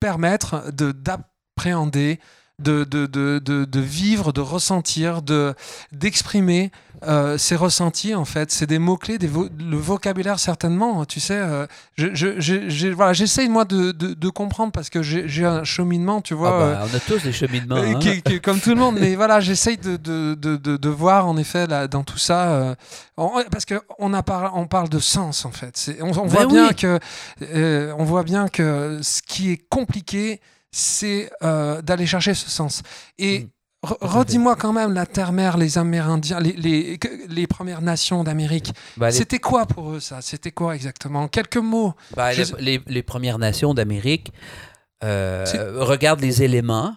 S1: permettre de d'appréhender, de, de, de, de, de vivre, de ressentir, de d'exprimer euh, ces ressentis en fait. C'est des mots clés, des vo- le vocabulaire certainement. Tu sais, euh, je, je, je- j'ai- voilà, j'essaye moi de, de, de comprendre parce que j'ai un cheminement, tu vois.
S2: Ah
S1: euh,
S2: ben, on a tous des cheminements.
S1: euh,
S2: hein.
S1: qui- qui- comme tout le monde, mais voilà, j'essaye de, voir en effet là, dans tout ça, euh, on- parce que on, a par- on parle de sens en fait. C'est- On, on voit bien que euh, on voit bien que ce qui est compliqué, c'est euh, d'aller chercher ce sens. Et
S2: Mm.
S1: Redis-moi quand même la terre-mère, les Amérindiens, les, les, que- les Premières Nations d'Amérique.
S2: Les,
S1: C'était quoi pour eux ça? C'était quoi exactement? Quelques mots. je-
S2: les- Premières Nations d'Amérique euh, regardent les éléments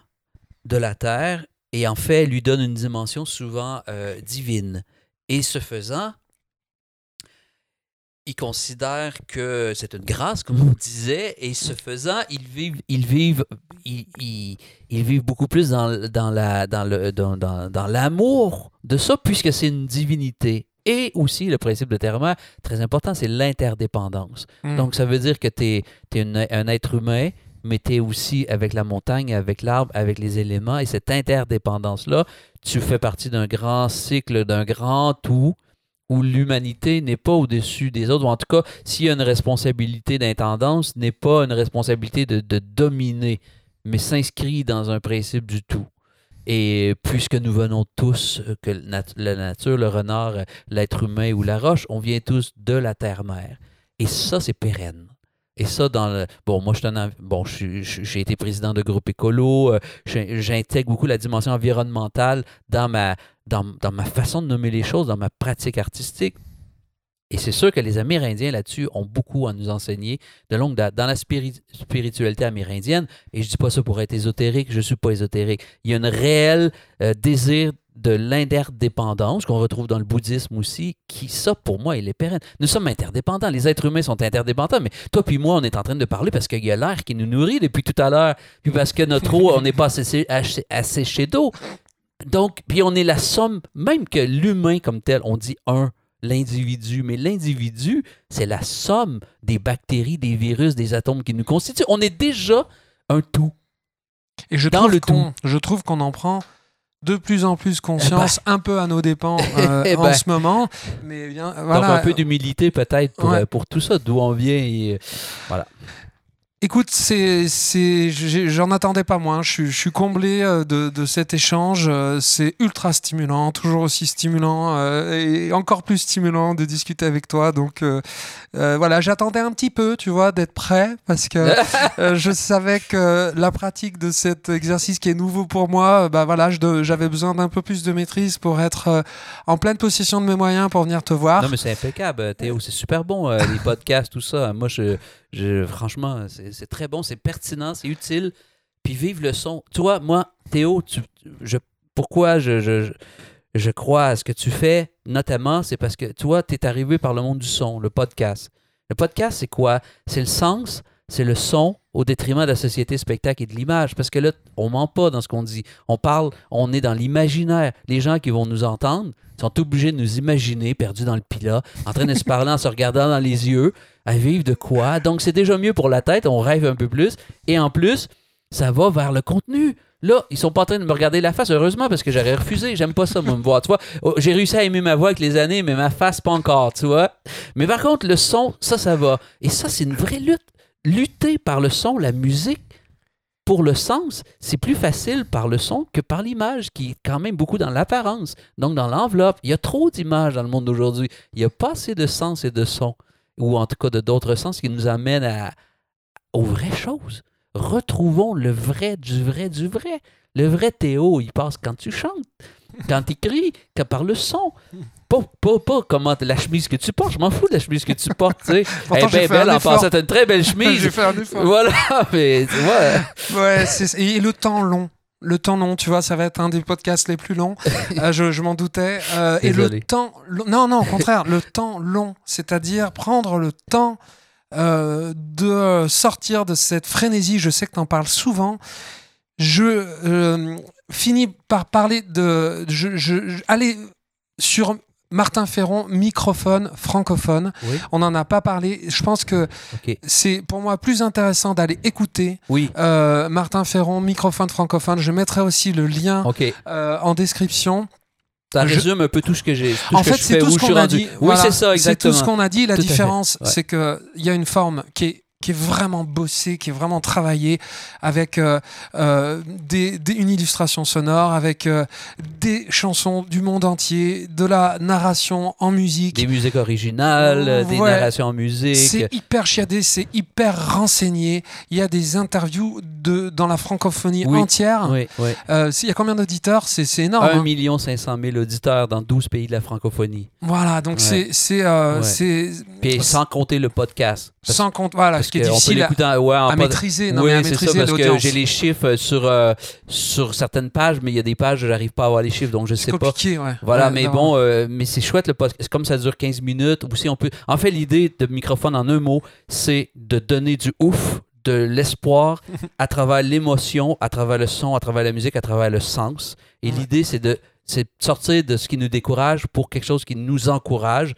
S2: de la Terre et en fait lui donnent une dimension souvent euh, divine. Et ce faisant, ils considèrent que c'est une grâce, comme on disait, et ce faisant, ils vivent, ils vivent, ils, ils- ils vivent beaucoup plus dans, dans la, dans le, dans, dans- dans l'amour de ça, puisque c'est une divinité. Et aussi, le principe de terre très important, c'est l'interdépendance.
S1: Mm.
S2: Donc, ça veut dire que tu es, un être humain, mais tu es aussi avec la montagne, avec l'arbre, avec les éléments. Et cette interdépendance-là, tu fais partie d'un grand cycle, d'un grand tout où l'humanité n'est pas au-dessus des autres, ou en tout cas, s'il y a une responsabilité d'intendance, n'est pas une responsabilité de, dominer, mais s'inscrit dans un principe du tout. Et puisque nous venons tous, euh, que la nature, le renard, euh, l'être humain ou la roche, on vient tous de la terre-mère. Et ça, c'est pérenne. Et ça, dans le. Bon, moi, je j'ai été président de groupe écolo. euh, J'intègre beaucoup la dimension environnementale dans ma, dans, ma façon de nommer les choses, dans ma pratique artistique. Et c'est sûr que les Amérindiens là-dessus ont beaucoup à nous enseigner de longue date. Dans la spiri- spiritualité amérindienne, et je dis pas ça pour être ésotérique, je suis pas ésotérique, il y a un réel euh, désir de l'interdépendance qu'on retrouve dans le bouddhisme aussi, qui, ça, pour moi, il est pérenne. Nous sommes interdépendants. Les êtres humains sont interdépendants, mais toi puis moi, on est en train de parler parce qu'il y a l'air qui nous nourrit depuis tout à l'heure, puis parce que notre eau, on n'est pas assez, assez, asséché d'eau. Donc, puis on est la somme, même que l'humain comme tel, on dit un, l'individu, mais l'individu, c'est la somme des bactéries, des virus, des atomes qui nous constituent. On est déjà un tout.
S1: Et je
S2: Dans
S1: trouve
S2: le
S1: qu'on- je trouve qu'on en prend de plus en plus conscience, un peu à nos dépens euh,
S2: Eh
S1: en
S2: ben.
S1: ce moment. Mais bien,
S2: Donc
S1: voilà.
S2: un peu d'humilité peut-être pour,
S1: Ouais.
S2: euh, pour tout ça, d'où on vient. Et, euh,
S1: Écoute, j'en attendais pas moins. Je, suis- je suis comblé euh, de, de cet échange. Euh, C'est ultra stimulant, toujours aussi stimulant euh, et encore plus stimulant de discuter avec toi. Donc euh, voilà, j'attendais un petit peu, tu vois, d'être prêt parce que euh, je savais que la pratique de cet exercice qui est nouveau pour moi, bah voilà, j'avais besoin d'un peu plus de maîtrise pour être en pleine possession de mes moyens pour venir te voir.
S2: Non, mais c'est impeccable, Théo. C'est super bon, les podcasts, tout ça. Moi, je, je, franchement, c'est c'est très bon, c'est pertinent, c'est utile. puis vivre le son. Toi, moi, Théo, tu, je, pourquoi je, je, je crois à ce que tu fais, notamment, c'est parce que toi, tu es arrivé par le monde du son, le podcast. Le podcast, c'est quoi? C'est le sens, c'est le son au détriment de la société spectacle et de l'image. Parce que là, on ment pas dans ce qu'on dit. On parle, on est dans l'imaginaire. Les gens qui vont nous entendre sont obligés de nous imaginer perdus dans le pilat, en train de se parler en se regardant dans les yeux, à vivre de quoi? Donc, c'est déjà mieux pour la tête, on rêve un peu plus. Et en plus, ça va vers le contenu. Là, ils sont pas en train de me regarder la face, heureusement, parce que j'aurais refusé. J'aime pas ça, moi, me voir. Tu vois, Oh, j'ai réussi à aimer ma voix avec les années, mais ma face, pas encore, tu vois. Mais par contre, le son, ça, ça va. Et ça, c'est une vraie lutte. Lutter par le son, la musique, pour le sens, c'est plus facile par le son que par l'image, qui est quand même beaucoup dans l'apparence, donc dans l'enveloppe. Il y a trop d'images dans le monde d'aujourd'hui. Il n'y a pas assez de sens et de son, ou en tout cas de d'autres sens qui nous amènent à, aux vraies choses. Retrouvons le vrai du vrai du vrai. Le vrai Théo, il passe quand tu chantes, quand tu écris, quand par le son. Pas, pas, pas comment la chemise que tu portes. Je m'en fous de la chemise que tu portes. tu sais. Elle est bien belle en passant. T'as une très belle chemise.
S1: J'ai fait un effort.
S2: Voilà, mais tu vois.
S1: Ouais, et le temps long. Le temps long, tu vois, ça va être un des podcasts les plus longs. Euh, je je m'en doutais. Euh, et le temps. long- Non, non, au contraire, le temps long. C'est-à-dire prendre le temps euh, de sortir de cette frénésie. Je sais que tu en parles souvent. Je finis par parler de. Je, je, je- aller sur Martin Ferron, microphone francophone.
S2: Oui.
S1: On n'en a pas parlé. Je pense que c'est pour moi plus intéressant d'aller écouter
S2: Oui.
S1: euh, Martin Ferron, microphone francophone. Je mettrai aussi le lien euh, en description.
S2: Ça
S1: Je-
S2: résume un peu tout ce que j'ai.
S1: en fait, c'est tout ce qu'on a dit.
S2: Oui,
S1: Voilà,
S2: c'est ça,
S1: C'est tout ce qu'on a dit. La
S2: Tout
S1: différence,
S2: ouais.
S1: c'est qu'il y a une forme qui est qui est vraiment bossée, qui est vraiment travaillée, avec euh, euh, des, des- une illustration sonore, avec euh, des chansons du monde entier, de la narration en musique.
S2: Des musiques originales, des narrations en musique.
S1: C'est hyper chiadé, c'est hyper renseigné. Il y a des interviews de, dans la francophonie
S2: Oui.
S1: entière.
S2: Oui, oui.
S1: S'il y a combien d'auditeurs? C'est énorme.
S2: 1
S1: hein.
S2: million 500 000 auditeurs dans 12 pays de la francophonie.
S1: Voilà, donc
S2: Ouais.
S1: c'est
S2: Ouais. Puis sans compter le podcast. Parce,
S1: sans compte voilà,
S2: parce
S1: est
S2: qu'on peut
S1: difficile à,
S2: ouais,
S1: maîtriser. Non,
S2: oui,
S1: mais à
S2: c'est ça, parce que j'ai les chiffres sur, euh, sur certaines pages, mais il y a des pages où j'arrive pas à avoir les chiffres, donc je sais
S1: C'est
S2: pas.
S1: ouais.
S2: Voilà,
S1: Ouais,
S2: mais bon, euh, mais c'est chouette le podcast. Comme ça dure 15 minutes, ou si on peut. En fait, l'idée de microphone en un mot, c'est de donner du ouf, de l'espoir à travers l'émotion, à travers le son, à travers la musique, à travers le sens. Et l'idée, c'est de, c'est sortir de ce qui nous décourage pour quelque chose qui nous encourage.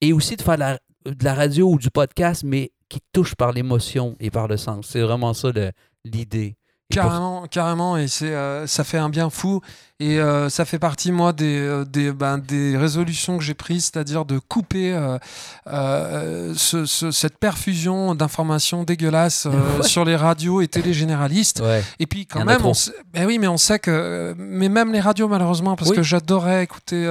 S2: Et aussi de faire de la, de la radio ou du podcast, mais qui touche par l'émotion et par le sens. C'est vraiment ça l'idée.
S1: Carrément, carrément, et euh, ça fait un bien fou. Et euh, ça fait partie, moi, des, euh, des, ben, des résolutions que j'ai prises, c'est-à-dire de couper euh, euh, ce- ce- cette perfusion d'informations dégueulasses
S2: Ouais.
S1: sur les radios et télé généralistes.
S2: Ouais.
S1: Et puis quand
S2: a
S1: même, on sait, ben oui, mais on sait que, mais même les radios malheureusement, parce
S2: Oui.
S1: que j'adorais écouter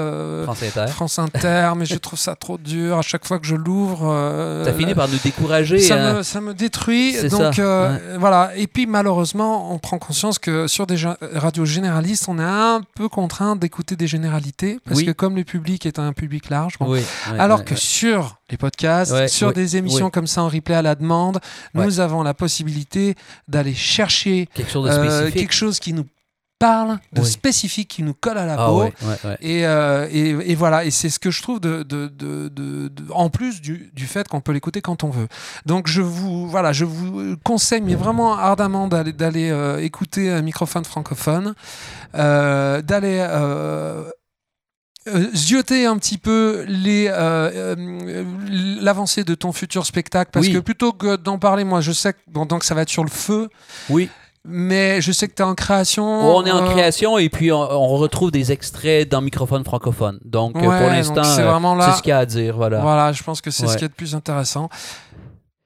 S2: France Inter.
S1: France Inter, mais je trouve ça trop dur. À chaque fois que je l'ouvre,
S2: Ça finit par nous décourager.
S1: ça,
S2: hein.
S1: me, ça me détruit. Donc
S2: ça,
S1: euh, voilà. Et puis malheureusement, on prend conscience que sur des radios généralistes, on est un peu contraint d'écouter des généralités parce
S2: Oui.
S1: que comme le public est un public large. bon.
S2: Oui, ouais,
S1: alors
S2: ouais,
S1: que
S2: ouais.
S1: sur les podcasts, sur des émissions comme ça en replay à la demande, nous avons la possibilité d'aller chercher
S2: quelque chose de
S1: euh,
S2: spécifique.
S1: quelque chose qui nous parle, de
S2: Oui.
S1: spécifique, qui nous colle à la
S2: ah
S1: peau.
S2: ouais, ouais, ouais.
S1: Et, euh, et, et voilà, et c'est ce que je trouve de, de, de, en plus du, du fait qu'on peut l'écouter quand on veut. Donc je vous voilà, je vous conseille mais vraiment ardemment d'aller d'aller euh, écouter un microphone francophone, euh, d'aller zioter un petit peu les euh, euh, l'avancée de ton futur spectacle parce
S2: Oui.
S1: que plutôt que d'en parler moi je sais que bon, donc ça va être sur le feu
S2: Oui.
S1: Mais je sais que tu es en création
S2: on est en
S1: euh,
S2: création et puis on, on retrouve des extraits dans microphone francophone. Donc euh,
S1: Ouais,
S2: pour l'instant,
S1: c'est
S2: euh,
S1: vraiment là
S2: c'est ce qu'il y a à dire. Voilà.
S1: Voilà, je pense que c'est ce
S2: Ouais.
S1: qui est le plus intéressant.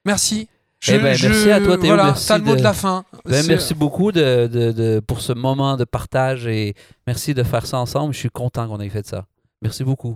S1: Merci.
S2: Eh ben, merci à toi, Théo,
S1: Voilà,
S2: merci
S1: t'as le mot
S2: de-
S1: de la fin.
S2: Ben, merci beaucoup de, de- de- pour ce moment de partage et merci de faire ça ensemble. Je suis content qu'on ait fait ça. Merci beaucoup.